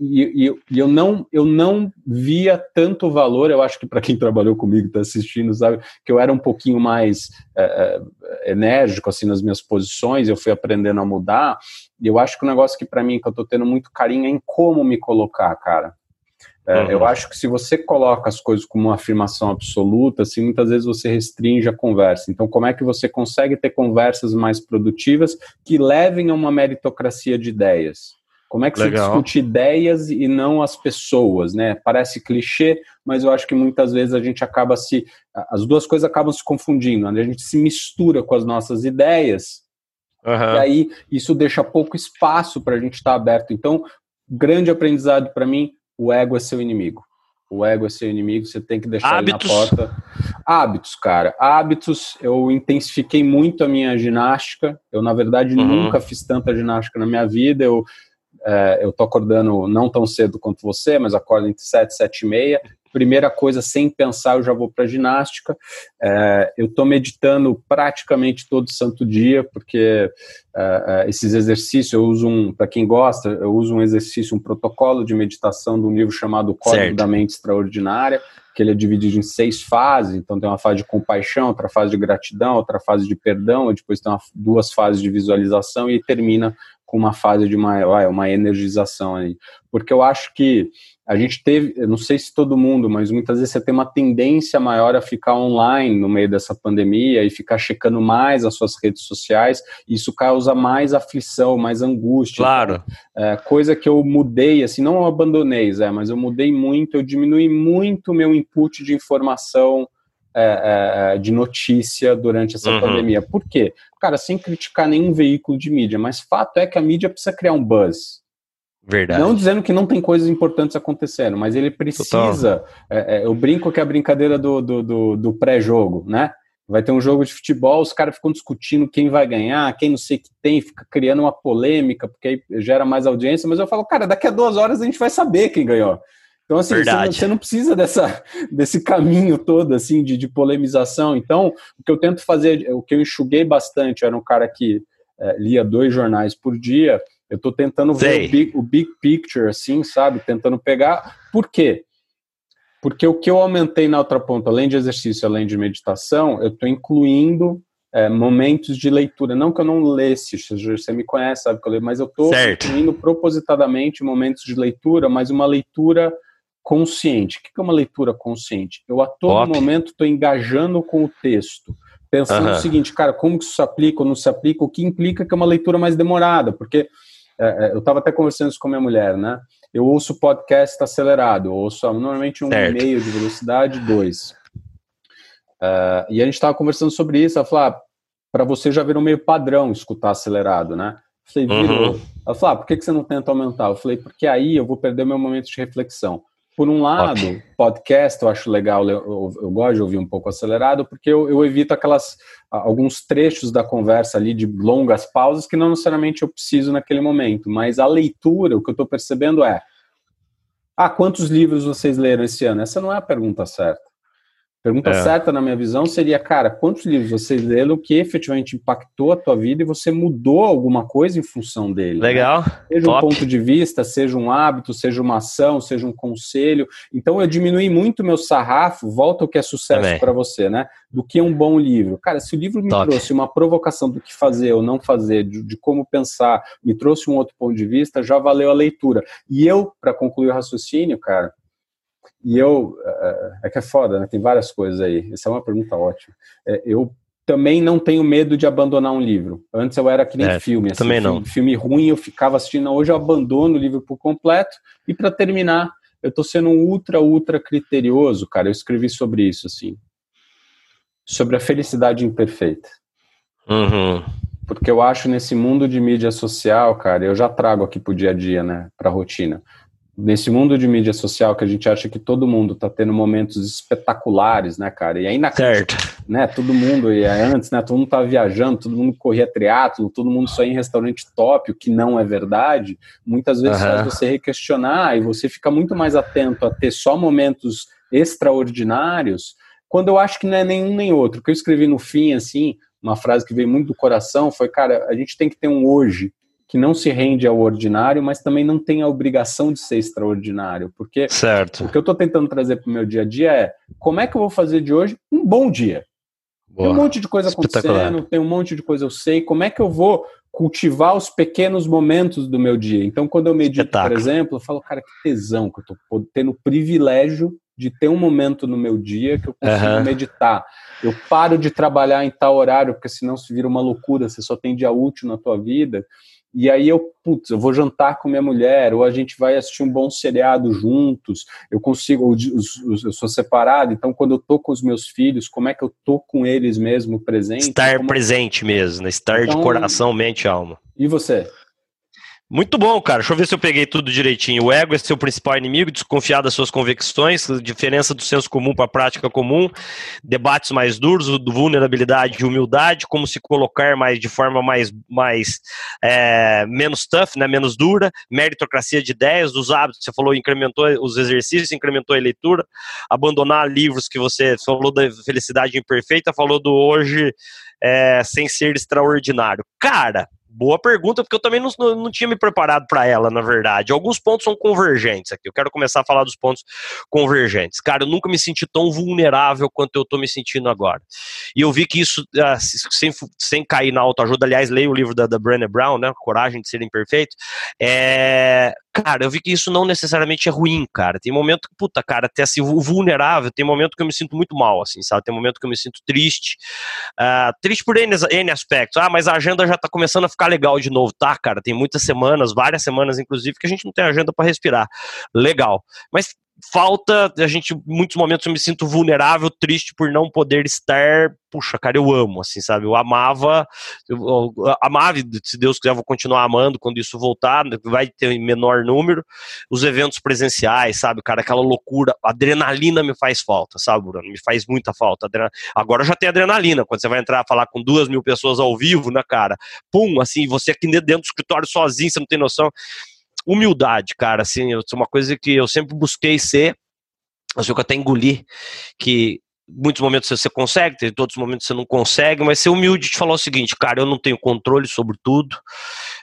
e, e, e, eu não eu não via tanto valor eu acho que para quem trabalhou comigo está assistindo sabe que eu era um pouquinho mais é, enérgico assim nas minhas posições eu fui aprendendo a mudar. E eu acho que o um negócio que para mim que eu estou tendo muito carinho é em como me colocar cara. É, uhum. eu acho que se você coloca as coisas como uma afirmação absoluta assim muitas vezes você restringe a conversa. Então como é que você consegue ter conversas mais produtivas que levem a uma meritocracia de ideias como é que Legal. se discute ideias e não as pessoas, né? Parece clichê, mas eu acho que muitas vezes a gente acaba se. As duas coisas acabam se confundindo. Né? A gente se mistura com as nossas ideias, uhum. e aí isso deixa pouco espaço para a gente estar tá aberto. Então, grande aprendizado para mim: o ego é seu inimigo. O ego é seu inimigo, você tem que deixar Hábitos. ele na porta. Hábitos, cara. Hábitos, eu intensifiquei muito a minha ginástica. Eu, na verdade, uhum. nunca fiz tanta ginástica na minha vida. Eu é, eu tô acordando não tão cedo quanto você, mas acordo entre 7 e 7 e meia. Primeira coisa, sem pensar, eu já vou para ginástica. É, eu estou meditando praticamente todo santo dia, porque é, é esses exercícios eu uso um, para quem gosta, eu uso um exercício, um protocolo de meditação de um livro chamado Código certo. da Mente Extraordinária, que ele é dividido em seis fases. Então tem uma fase de compaixão, outra fase de gratidão, outra fase de perdão, e depois tem uma, duas fases de visualização e termina com uma fase de uma, uma energização aí. Porque eu acho que a gente teve, eu não sei se todo mundo, mas muitas vezes você tem uma tendência maior a ficar online no meio dessa pandemia e ficar checando mais as suas redes sociais, isso causa mais aflição, mais angústia. Claro. É, coisa que eu mudei, assim, não abandonei, Zé, mas eu mudei muito, eu diminui muito o meu input de informação é, é, é, de notícia durante essa uhum. pandemia. Por quê? Cara, sem criticar nenhum veículo de mídia, mas fato é que a mídia precisa criar um buzz. Verdade. Não dizendo que não tem coisas importantes acontecendo, mas ele precisa. É, é, eu brinco que é a brincadeira do, do, do, do pré-jogo, né? Vai ter um jogo de futebol, os caras ficam discutindo quem vai ganhar, quem não sei que tem, fica criando uma polêmica, porque aí gera mais audiência, mas eu falo, cara, daqui a duas horas a gente vai saber quem ganhou. Então, assim, você não, você não, precisa dessa, desse caminho todo, assim, de, de, polemização. Então, o que eu tento fazer, o que eu enxuguei bastante, era um cara que é, lia dois jornais por dia, eu estou tentando ver o big, o big, picture, assim, sabe? Tentando pegar. Por quê? Porque o que eu aumentei na outra ponta, além de exercício, além de meditação, eu estou incluindo é, momentos de leitura. Não que eu não lesse, você me conhece, sabe que eu leio, mas eu estou incluindo propositadamente momentos de leitura, mas uma leitura consciente. O que é uma leitura consciente? Eu a todo Top. momento estou engajando com o texto, pensando o seguinte, cara, como que isso se aplica ou não se aplica, o que implica que é uma leitura mais demorada, porque é, é eu estava até conversando isso com a minha mulher, né? Eu ouço podcast acelerado, eu ouço normalmente um certo. e meio de velocidade, dois. Uh, e a gente estava conversando sobre isso, ela falou, ah, para você já virou meio padrão escutar acelerado, né? Eu falei, virou. Uhum. Ela falou, ah, por que, que você não tenta aumentar? Eu falei, porque aí eu vou perder meu momento de reflexão. Por um lado, okay. podcast eu acho legal, eu, eu, gosto de ouvir um pouco acelerado, porque eu, eu, evito aquelas alguns trechos da conversa ali de longas pausas que não necessariamente eu preciso naquele momento. Mas a leitura, o que eu estou percebendo é: ah, quantos livros vocês leram esse ano? Essa não é a pergunta certa. Pergunta é. certa, na minha visão, seria, cara, quantos livros você leu que efetivamente impactou a tua vida e você mudou alguma coisa em função dele? Né? Legal. Né? Seja Top. um ponto de vista, seja um hábito, seja uma ação, seja um conselho. Então eu diminui muito meu sarrafo, volta o que é sucesso para você, né? Do que um bom livro. Cara, se o livro me Top. trouxe uma provocação do que fazer ou não fazer, de, de como pensar, me trouxe um outro ponto de vista, já valeu a leitura. E eu, para concluir o raciocínio, cara, e eu, é, é que é foda, né? Tem várias coisas aí. Essa é uma pergunta ótima. É, eu também não tenho medo de abandonar um livro. Antes eu era que nem é, filme, assim, também não. Filme, ruim eu ficava assistindo, hoje eu abandono o livro por completo. E para terminar, eu tô sendo um ultra, ultra criterioso, cara. Eu escrevi sobre isso, assim. Sobre a felicidade imperfeita. Uhum. Porque eu acho nesse mundo de mídia social, cara, eu já trago aqui pro dia a dia, né, pra rotina nesse mundo de mídia social que a gente acha que todo mundo está tendo momentos espetaculares, né, cara? E ainda certo. né, todo mundo e antes, né, todo mundo tá viajando, todo mundo corria triatlo, todo mundo só ia em restaurante top, o que não é verdade. Muitas vezes uhum. faz você requestionar e você fica muito mais atento a ter só momentos extraordinários, quando eu acho que não é nenhum nem outro. O que eu escrevi no fim assim, uma frase que veio muito do coração foi, cara, a gente tem que ter um hoje que não se rende ao ordinário, mas também não tem a obrigação de ser extraordinário. Porque certo. o que eu estou tentando trazer para o meu dia a dia é como é que eu vou fazer de hoje um bom dia? Boa. Tem um monte de coisa acontecendo, tem um monte de coisa eu sei. Como é que eu vou cultivar os pequenos momentos do meu dia? Então, quando eu medito, Espetáculo. por exemplo, eu falo, cara, que tesão que eu estou tendo o privilégio de ter um momento no meu dia que eu consigo uhum. meditar. Eu paro de trabalhar em tal horário, porque senão se vira uma loucura, você só tem dia útil na tua vida. E aí eu, putz, eu vou jantar com minha mulher, ou a gente vai assistir um bom seriado juntos, eu consigo, eu sou separado, então quando eu tô com os meus filhos, como é que eu tô com eles mesmo presente? Estar como... presente mesmo, né? estar então, de coração, mente e alma. E você? Muito bom, cara. Deixa eu ver se eu peguei tudo direitinho. O ego é seu principal inimigo, desconfiar das suas convicções, diferença do senso comum para a prática comum, debates mais duros, vulnerabilidade e humildade, como se colocar mais de forma mais, mais é, menos tough, né, menos dura, meritocracia de ideias, dos hábitos. Você falou, incrementou os exercícios, incrementou a leitura, abandonar livros que você falou da felicidade imperfeita, falou do hoje é, sem ser extraordinário. Cara, Boa pergunta, porque eu também não, não tinha me preparado para ela, na verdade. Alguns pontos são convergentes aqui. Eu quero começar a falar dos pontos convergentes. Cara, eu nunca me senti tão vulnerável quanto eu estou me sentindo agora. E eu vi que isso, ah, sem, sem cair na autoajuda, aliás, leio o livro da, da Brené Brown, né? Coragem de ser imperfeito. É, cara, eu vi que isso não necessariamente é ruim, cara. Tem momento que, puta, cara, até assim, vulnerável, tem momento que eu me sinto muito mal, assim, sabe? Tem momento que eu me sinto triste. Uh, triste por N, N aspectos. Ah, mas a agenda já tá começando a ficar legal de novo. Tá, cara, tem muitas semanas, várias semanas, inclusive, que a gente não tem agenda para respirar. Legal. Mas falta, a gente, muitos momentos eu me sinto vulnerável, triste por não poder estar, puxa, cara, eu amo, assim, sabe, eu amava, eu, eu amava, se Deus quiser, eu vou continuar amando quando isso voltar, vai ter em menor número, os eventos presenciais, sabe, cara, aquela loucura, adrenalina me faz falta, sabe, Bruno, me faz muita falta, agora já tem adrenalina, quando você vai entrar falar com duas mil pessoas ao vivo, né, cara, pum, assim, você aqui dentro do escritório sozinho, você não tem noção, humildade, cara, assim, é uma coisa que eu sempre busquei ser, acho que eu até engoli, que muitos momentos você consegue, em todos os momentos você não consegue, mas ser humilde de falar o seguinte, cara, eu não tenho controle sobre tudo,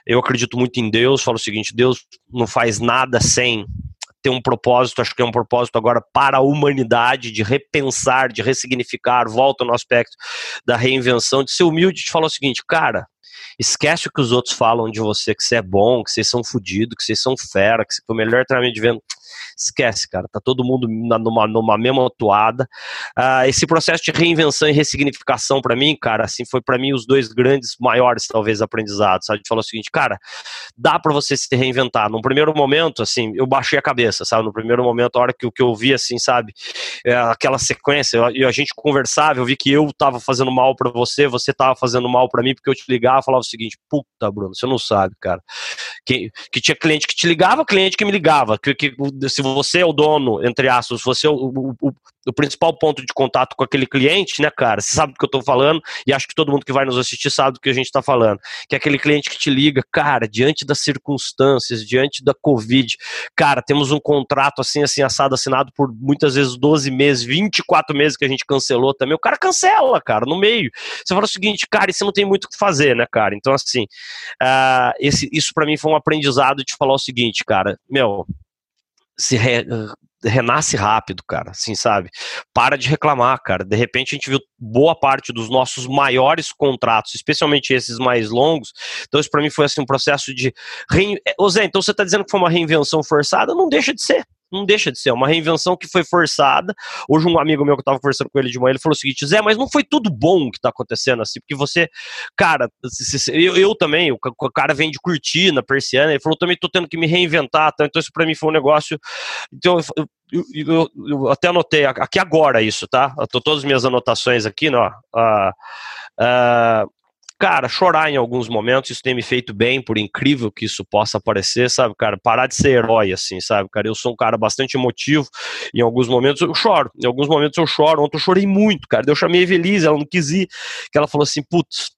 eu acredito muito em Deus, falo o seguinte, Deus não faz nada sem ter um propósito, acho que é um propósito agora para a humanidade, de repensar, de ressignificar, volta no aspecto da reinvenção, de ser humilde, de falar o seguinte, cara, Esquece o que os outros falam de você, que você é bom, que vocês são fodidos, que vocês são fera, que você foi o melhor treinamento de venda. Esquece, cara. Tá todo mundo numa, numa mesma atuada. Uh, esse processo de reinvenção e ressignificação, para mim, cara, assim, foi para mim os dois grandes, maiores, talvez, aprendizados. Sabe? A gente falou o seguinte, cara, dá para você se reinventar. Num primeiro momento, assim, eu baixei a cabeça, sabe? No primeiro momento, a hora que, que eu vi, assim, sabe? É, aquela sequência, e a gente conversava, eu vi que eu tava fazendo mal para você, você tava fazendo mal para mim, porque eu te ligava falava o seguinte, puta, Bruno, você não sabe, cara. Que, que tinha cliente que te ligava, cliente que me ligava, que, que se você é o dono, entre aspas, você é o, o, o, principal ponto de contato com aquele cliente, né, cara? Você sabe do que eu tô falando, e acho que todo mundo que vai nos assistir sabe do que a gente tá falando. Que é aquele cliente que te liga, cara, diante das circunstâncias, diante da Covid, cara, temos um contrato assim, assim, assado, assinado por muitas vezes 12 meses, 24 meses que a gente cancelou também. O cara cancela, cara, no meio. Você fala o seguinte, cara, isso não tem muito o que fazer, né, cara? Então, assim, uh, esse, isso para mim foi um aprendizado de falar o seguinte, cara, meu, se re, renasce rápido, cara, assim, sabe? Para de reclamar, cara. De repente a gente viu boa parte dos nossos maiores contratos, especialmente esses mais longos. Então isso para mim foi assim um processo de rein... Ô Zé, então você tá dizendo que foi uma reinvenção forçada? Não deixa de ser. Não deixa de ser, é uma reinvenção que foi forçada. Hoje um amigo meu que eu tava conversando com ele de manhã, ele falou o seguinte, Zé, mas não foi tudo bom que tá acontecendo assim, porque você, cara, eu, eu também, o, cara vem de cortina, persiana, ele falou, também tô tendo que me reinventar, tá? então isso para mim foi um negócio, então eu, eu, eu, até anotei aqui agora isso, tá? Eu tô todas as minhas anotações aqui, ó. Uh, uh, cara, chorar em alguns momentos, isso tem me feito bem, por incrível que isso possa parecer, sabe, cara, parar de ser herói, assim, sabe, cara, eu sou um cara bastante emotivo, em alguns momentos eu choro, em alguns momentos eu choro, ontem eu chorei muito, cara, eu chamei a Evelise, ela não quis ir, que ela falou assim, putz,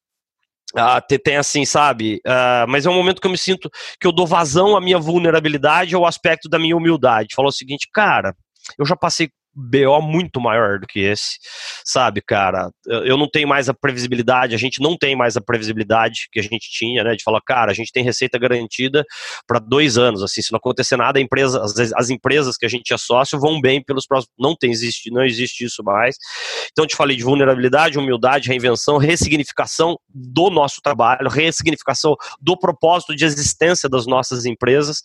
ah, tem assim, sabe? Uh, mas é um momento que eu me sinto que eu dou vazão à minha vulnerabilidade ao aspecto da minha humildade. Falou o seguinte, cara, eu já passei BO muito maior do que esse, sabe, cara? Eu não tenho mais a previsibilidade, a gente não tem mais a previsibilidade que a gente tinha, né? De falar, cara, a gente tem receita garantida para dois anos, assim, se não acontecer nada, empresa, as, as, empresas que a gente é sócio vão bem pelos próximos. Não tem existe, não existe isso mais. Então, te falei de vulnerabilidade, humildade, reinvenção, ressignificação do nosso trabalho, ressignificação do propósito de existência das nossas empresas,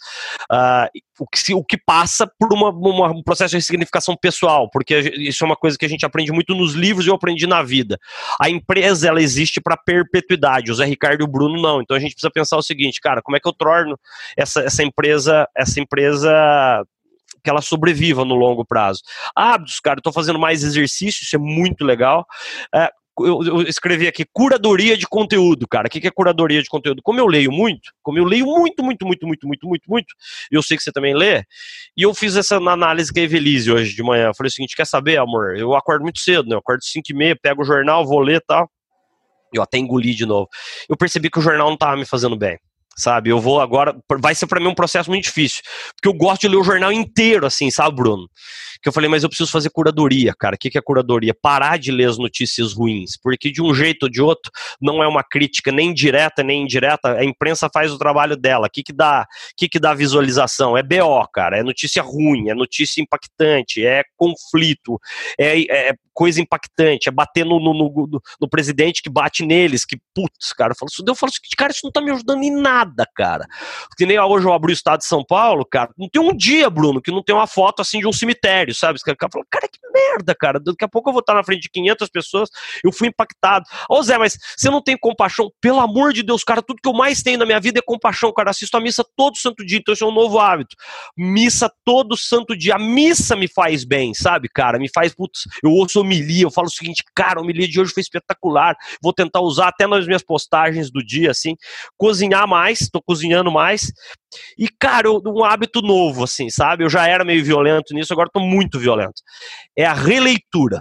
uh, o, que, o que passa por uma, uma, um processo de ressignificação pessoal pessoal, porque isso é uma coisa que a gente aprende muito nos livros e eu aprendi na vida. A empresa, ela existe para perpetuidade, o Zé Ricardo e o Bruno não. Então a gente precisa pensar o seguinte, cara, como é que eu torno essa, essa empresa, essa empresa que ela sobreviva no longo prazo. Hábitos, cara, eu tô fazendo mais exercício, isso é muito legal. É, eu, eu, escrevi aqui curadoria de conteúdo, cara. O que, que é curadoria de conteúdo? Como eu leio muito, como eu leio muito, muito, muito, muito, muito, muito, muito, eu sei que você também lê, e eu fiz essa análise com a Evelise hoje de manhã. Eu falei o seguinte: quer saber, amor? Eu acordo muito cedo, né? Eu acordo 5 e meia, pego o jornal, vou ler e tal. Eu até engoli de novo. Eu percebi que o jornal não estava me fazendo bem sabe? Eu vou agora, vai ser para mim um processo muito difícil, porque eu gosto de ler o jornal inteiro, assim, sabe, Bruno? Que eu falei, mas eu preciso fazer curadoria, cara. O que, que é curadoria? Parar de ler as notícias ruins, porque de um jeito ou de outro não é uma crítica nem direta nem indireta. A imprensa faz o trabalho dela. O que que dá? Que que dá visualização? É BO, cara. É notícia ruim, é notícia impactante, é conflito, é, é coisa impactante, é bater no, no, no, no, presidente que bate neles, que putz, cara. Eu falo, eu falo assim, cara, isso não tá me ajudando em nada, cara. Porque nem hoje eu abro o estado de São Paulo, cara. Não tem um dia, Bruno, que não tem uma foto assim de um cemitério sabe? Os caras falam, cara, que merda, cara. Daqui a pouco eu vou estar na frente de 500 pessoas, eu fui impactado. Ô Zé, mas você não tem compaixão? Pelo amor de Deus, cara, tudo que eu mais tenho na minha vida é compaixão, cara. Assisto a missa todo santo dia, então isso é um novo hábito. Missa todo santo dia. A missa me faz bem, sabe, cara? Me faz, putz, eu ouço homilia, eu falo o seguinte, cara, a homilia de hoje foi espetacular. Vou tentar usar até nas minhas postagens do dia, assim. Cozinhar mais, tô cozinhando mais. E, cara, eu, um hábito novo, assim, sabe? Eu já era meio violento nisso, agora tô muito violento. É a releitura.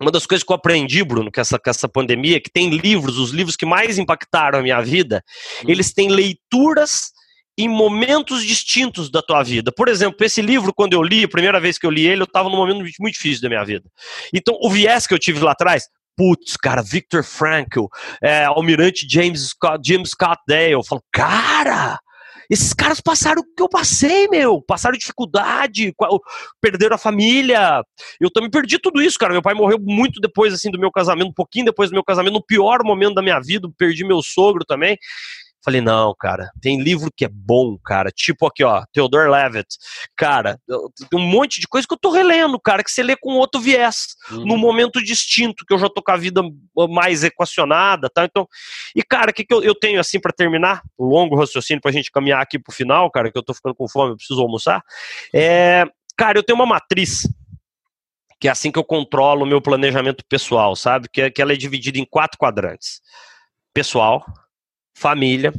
Uma das coisas que eu aprendi, Bruno, com essa, com essa pandemia, é que tem livros, os livros que mais impactaram a minha vida, hum. eles têm leituras em momentos distintos da tua vida. Por exemplo, esse livro, quando eu li, a primeira vez que eu li ele, eu estava num momento muito difícil da minha vida. Então, o viés que eu tive lá atrás, putz, cara, Victor Frankl, é, Almirante James Scott, James Scott Dale, eu falo, cara, esses caras passaram o que eu passei, meu. Passaram dificuldade, perderam a família. Eu também perdi tudo isso, cara. Meu pai morreu muito depois, assim, do meu casamento, um pouquinho depois do meu casamento, no pior momento da minha vida. Perdi meu sogro também. Falei, não, cara, tem livro que é bom, cara. Tipo aqui, ó, Theodore Levitt. Cara, tem um monte de coisa que eu tô relendo, cara, que você lê com outro viés, uhum. num momento distinto, que eu já tô com a vida mais equacionada, tá? Então, e cara, o que, que eu, eu tenho assim para terminar? O longo raciocínio pra gente caminhar aqui pro final, cara, que eu tô ficando com fome, eu preciso almoçar. É, cara, eu tenho uma matriz que é assim que eu controlo o meu planejamento pessoal, sabe? Que, é, que ela é dividida em quatro quadrantes: pessoal, família.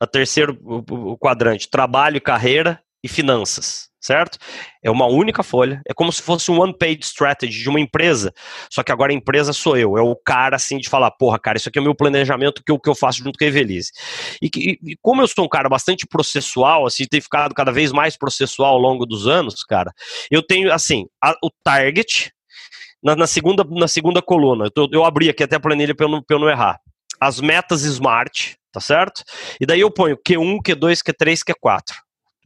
A terceiro o quadrante, trabalho, carreira e finanças, certo? É uma única folha, é como se fosse um one-page strategy de uma empresa, só que agora a empresa sou eu, é o cara assim de falar, porra, cara, isso aqui é o meu planejamento que eu, que eu faço junto com a Evelise. E, e, e como eu sou um cara bastante processual, assim, tem ficado cada vez mais processual ao longo dos anos, cara, eu tenho, assim, a, o target, na, na, segunda, na segunda coluna, eu, eu abri aqui até a planilha para eu, eu não errar as metas smart, tá certo? E daí eu ponho Q1, Q2, Q3, Q4.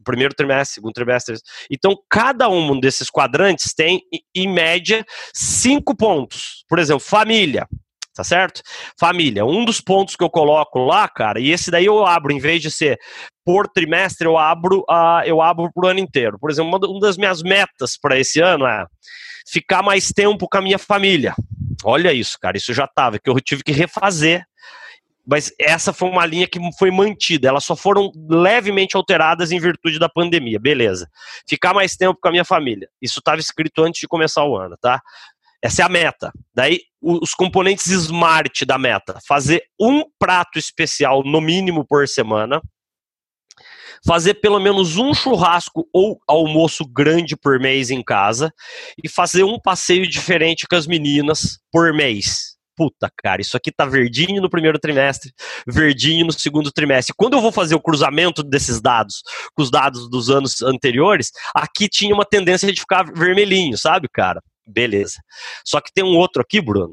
Primeiro trimestre, segundo trimestre. Então, cada um desses quadrantes tem, em média, cinco pontos. Por exemplo, família. tá certo? Família, um dos pontos que eu coloco lá, cara, e esse daí eu abro, em vez de ser por trimestre, eu abro, uh, eu abro pro ano inteiro. Por exemplo, uma das minhas metas para esse ano é ficar mais tempo com a minha família. Olha isso, cara, isso já tava, que eu tive que refazer mas essa foi uma linha que foi mantida. Elas só foram levemente alteradas em virtude da pandemia. Beleza. Ficar mais tempo com a minha família. Isso estava escrito antes de começar o ano, tá? Essa é a meta. Daí, os componentes smart da meta: fazer um prato especial, no mínimo, por semana. Fazer pelo menos um churrasco ou almoço grande por mês em casa. E fazer um passeio diferente com as meninas por mês puta, cara, isso aqui tá verdinho no primeiro trimestre, verdinho no segundo trimestre. Quando eu vou fazer o cruzamento desses dados com os dados dos anos anteriores, aqui tinha uma tendência de ficar vermelhinho, sabe, cara? Beleza. Só que tem um outro aqui, Bruno.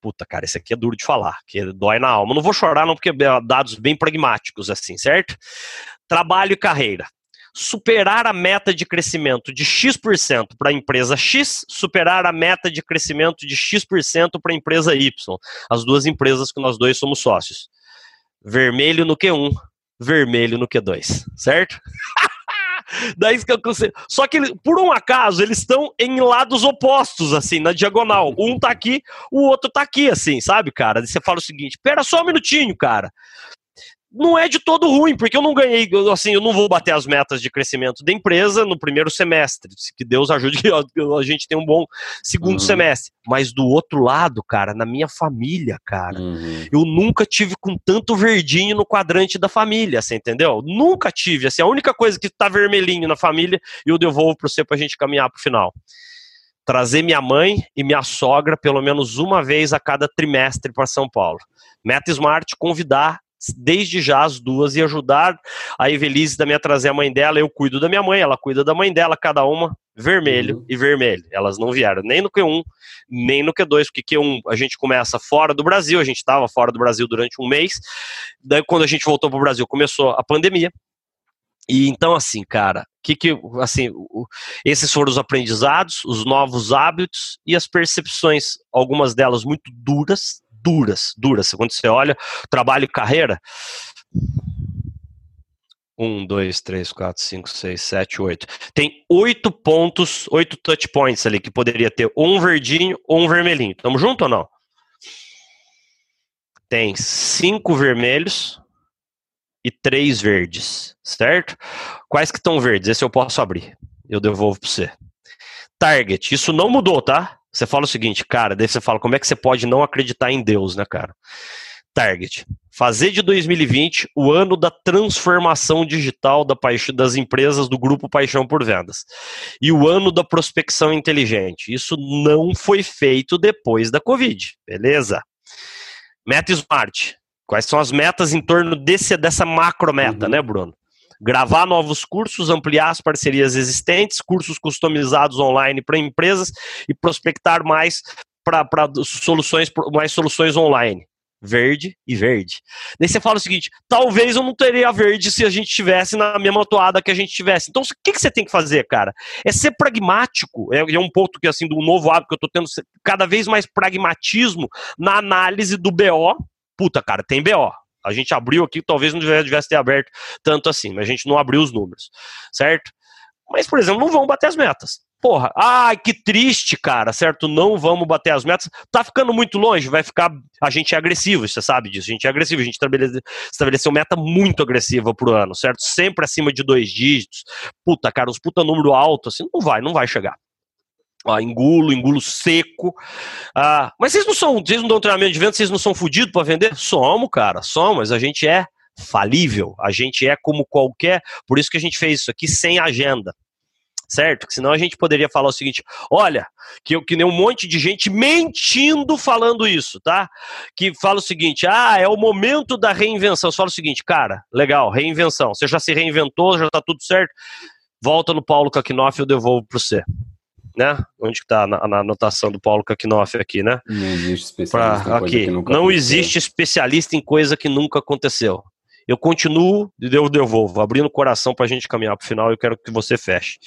Puta, cara, esse aqui é duro de falar, que dói na alma. Não vou chorar, não, porque é dados bem pragmáticos, assim, certo? Trabalho e carreira superar a meta de crescimento de X% para a empresa X, superar a meta de crescimento de X% para a empresa Y. As duas empresas que nós dois somos sócios. Vermelho no Q1, vermelho no Q2, certo? Daí que eu Só que, por um acaso, eles estão em lados opostos, assim, na diagonal. Um tá aqui, o outro tá aqui, assim, sabe, cara? Você fala o seguinte: pera só um minutinho, cara não é de todo ruim, porque eu não ganhei, assim, eu não vou bater as metas de crescimento da empresa no primeiro semestre. Que Deus ajude que a gente tenha um bom segundo uhum. semestre. Mas do outro lado, cara, na minha família, cara, uhum. eu nunca tive com tanto verdinho no quadrante da família, você entendeu? Nunca tive, assim, a única coisa que tá vermelhinho na família e eu devolvo para você pra gente caminhar pro final trazer minha mãe e minha sogra pelo menos uma vez a cada trimestre para São Paulo. Meta Smart, convidar desde já as duas e ajudar a Evelise também a trazer a mãe dela. Eu cuido da minha mãe, ela cuida da mãe dela, cada uma vermelho uhum. e vermelho. Elas não vieram nem no Q1, nem no Q2, porque Q1 a gente começa fora do Brasil, a gente estava fora do Brasil durante um mês. Daí, quando a gente voltou para o Brasil, começou a pandemia. E então, assim, cara, que que, assim, esses foram os aprendizados, os novos hábitos e as percepções, algumas delas muito duras, duras, duras. Quando você olha trabalho e carreira, um, dois, três, quatro, cinco, seis, sete, oito. Tem oito pontos, oito touch points ali que poderia ter um verdinho ou um vermelhinho. Tamo junto ou não? Tem cinco vermelhos e três verdes, certo? Quais que estão verdes? Esse eu posso abrir. Eu devolvo para você. Target, isso não mudou, tá? Você fala o seguinte, cara, daí você fala, como é que você pode não acreditar em Deus, né, cara? Target. Fazer de 2020 o ano da transformação digital da das empresas do grupo Paixão por Vendas. E o ano da prospecção inteligente. Isso não foi feito depois da Covid, beleza? Meta Smart. Quais são as metas em torno desse, dessa macro meta, uhum. né, Bruno? Gravar novos cursos, ampliar as parcerias existentes, cursos customizados online para empresas e prospectar mais para soluções, mais soluções online. Verde e verde. Daí você fala o seguinte: talvez eu não teria verde se a gente tivesse na mesma toada que a gente tivesse. Então, o que, que você tem que fazer, cara? É ser pragmático. É, é um ponto que, assim, do novo hábito que eu tô tendo cada vez mais pragmatismo na análise do BO. Puta, cara, tem BO. A gente abriu aqui, talvez não tivesse ter aberto tanto assim, mas a gente não abriu os números, certo? Mas, por exemplo, não vão bater as metas. Porra, ai, que triste, cara, certo? Não vamos bater as metas. Tá ficando muito longe, vai ficar. A gente é agressivo, você sabe disso. A gente é agressivo, a gente estabelece, estabeleceu meta muito agressiva pro ano, certo? Sempre acima de dois dígitos. Puta, cara, os puta número alto, assim, não vai, não vai chegar. Ah, engulo, engulo seco. Ah, mas vocês não são, vocês não dão treinamento de venda, vocês não são fodidos para vender? Somos, cara, somos. A gente é falível, a gente é como qualquer. Por isso que a gente fez isso aqui sem agenda. Certo? Que senão a gente poderia falar o seguinte: olha, que, que nem um monte de gente mentindo falando isso, tá? Que fala o seguinte: ah, é o momento da reinvenção. Você fala o seguinte, cara, legal, reinvenção. Você já se reinventou, já tá tudo certo. Volta no Paulo Kakinoff, eu devolvo para você né? Onde está na, na, anotação do Paulo Kakinoff aqui, né? Não existe especialista pra, em coisa que nunca Não aconteceu. existe especialista em coisa que nunca aconteceu. Eu continuo e eu devolvo, abrindo o coração para a gente caminhar para o final. Eu quero que você feche.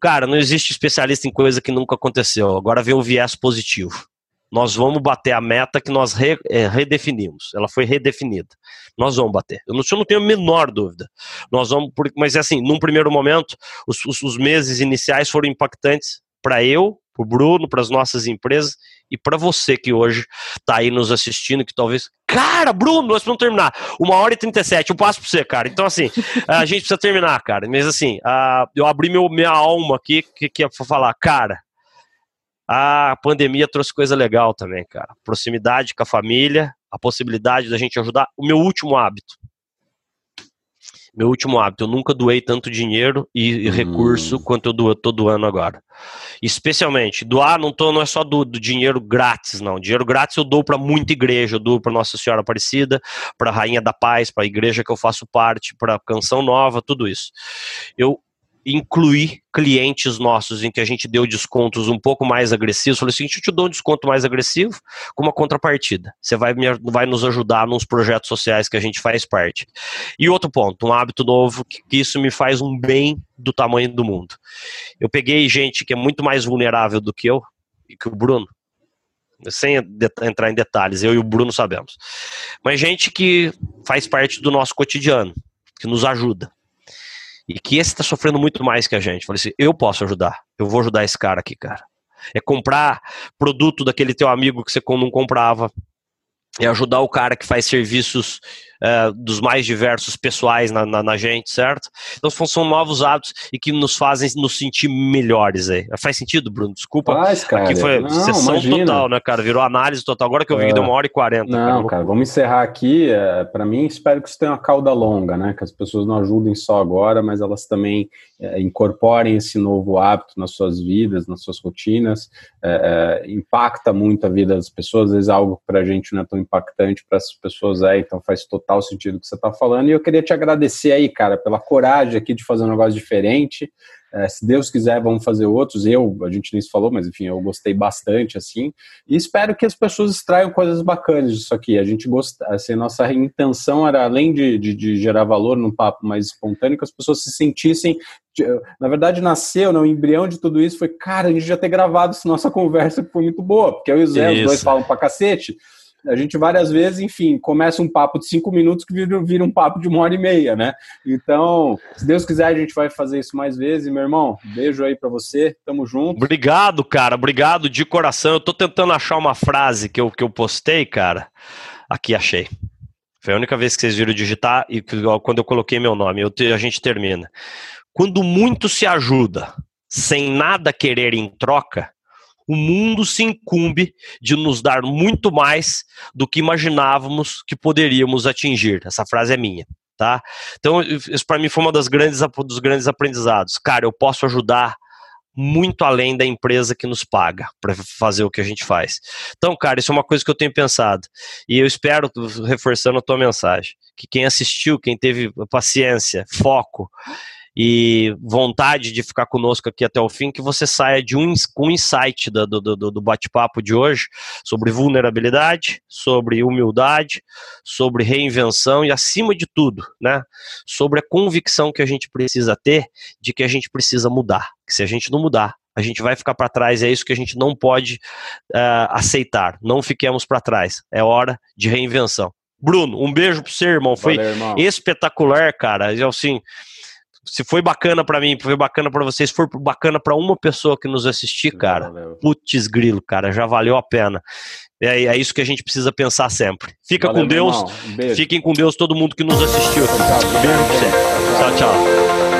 Cara, não existe especialista em coisa que nunca aconteceu. Agora vem o viés positivo. Nós vamos bater a meta que nós re, é, redefinimos. Ela foi redefinida. Nós vamos bater. Eu não, eu não tenho a menor dúvida. Nós vamos, mas assim, num primeiro momento, os, os, os meses iniciais foram impactantes para eu, para o Bruno, para as nossas empresas e para você que hoje está aí nos assistindo, que talvez. Cara, Bruno, nós vamos terminar. Uma hora e 37, eu passo para você, cara. Então, assim, a gente precisa terminar, cara. Mas, assim, uh, eu abri meu, minha alma aqui, que, que é falar, cara, a pandemia trouxe coisa legal também, cara. Proximidade com a família, a possibilidade da gente ajudar. O meu último hábito. Meu último hábito, eu nunca doei tanto dinheiro e, hum. recurso quanto eu dou, tô doando agora. Especialmente, doar não, tô, não é só do, do dinheiro grátis, não. Dinheiro grátis eu dou para muita igreja, eu dou para Nossa Senhora Aparecida, para Rainha da Paz, para a igreja que eu faço parte, para Canção Nova, tudo isso. Eu incluir clientes nossos em que a gente deu descontos um pouco mais agressivos. Falei assim: eu te dou um desconto mais agressivo com uma contrapartida. Você vai, me, vai nos ajudar nos projetos sociais que a gente faz parte. E outro ponto, um hábito novo, que, que isso me faz um bem do tamanho do mundo. Eu peguei gente que é muito mais vulnerável do que eu, e que o Bruno, sem entrar em detalhes, eu e o Bruno sabemos. Mas gente que faz parte do nosso cotidiano, que nos ajuda e que esse está sofrendo muito mais que a gente. Falei assim, eu posso ajudar, eu vou ajudar esse cara aqui, cara. É comprar produto daquele teu amigo que você não comprava, é ajudar o cara que faz serviços é, dos mais diversos pessoais na, na, na, gente, certo? Então são novos hábitos e que nos fazem nos sentir melhores aí. Faz sentido, Bruno? Desculpa. Faz, cara. Aqui foi não, sessão imagina. total, né, cara? Virou análise total. Agora que eu vi é. que deu uma hora e quarenta. Não, cara, cara vamos encerrar aqui. É, para mim, espero que isso tenha uma cauda longa, né? Que as pessoas não ajudem só agora, mas elas também é, incorporem esse novo hábito nas suas vidas, nas suas rotinas. É, é, impacta muito a vida das pessoas. Às vezes algo para a gente não é tão impactante para as pessoas aí, então faz total sentido o que você está falando. E eu queria te agradecer aí, cara, pela coragem aqui de fazer um negócio diferente. É, se Deus quiser, vamos fazer outros. Eu, a gente nem se falou, mas enfim, eu gostei bastante, assim. E espero que as pessoas extraiam coisas bacanas disso aqui. A gente gosta, assim, a nossa intenção era, além de, de, de gerar valor num papo mais espontâneo, que as pessoas se sentissem. Na verdade, nasceu, né, embrião de tudo isso foi, cara, a gente já ter gravado essa nossa conversa que foi muito boa, porque eu e o Zé, os dois falam pra cacete a gente várias vezes, enfim, começa um papo de cinco minutos que vira, vira, um papo de uma hora e meia, né? Então, se Deus quiser, a gente vai fazer isso mais vezes. Meu irmão, beijo aí para você, tamo junto. Obrigado, cara, obrigado de coração. Eu tô tentando achar uma frase que eu, que eu postei, cara. Aqui achei. Foi a única vez que vocês viram digitar e quando eu coloquei meu nome, eu, a gente termina. Quando muito se ajuda, sem nada querer em troca, o mundo se incumbe de nos dar muito mais do que imaginávamos que poderíamos atingir. Essa frase é minha, tá? Então, isso para mim foi uma das grandes dos grandes aprendizados. Cara, eu posso ajudar muito além da empresa que nos paga para fazer o que a gente faz. Então, cara, isso é uma coisa que eu tenho pensado. E eu espero, reforçando a tua mensagem, que quem assistiu, quem teve paciência, foco e vontade de ficar conosco aqui até o fim, que você saia de um, um insight do, do, do, do bate-papo de hoje sobre vulnerabilidade, sobre humildade, sobre reinvenção e, acima de tudo, né, sobre a convicção que a gente precisa ter de que a gente precisa mudar. Que se a gente não mudar, a gente vai ficar para trás, é isso que a gente não pode uh, aceitar. Não fiquemos para trás. É hora de reinvenção. Bruno, um beijo pro seu irmão. Foi Valeu, irmão. espetacular, cara. Assim, se foi bacana para mim, foi bacana para vocês, for bacana para uma pessoa que nos assistir, cara, putz grilo, cara, já valeu a pena. É, é isso que a gente precisa pensar sempre. Fica valeu, com Deus, um fiquem com Deus todo mundo que nos assistiu. Tchau, tchau. Beijo pra você. tchau. tchau.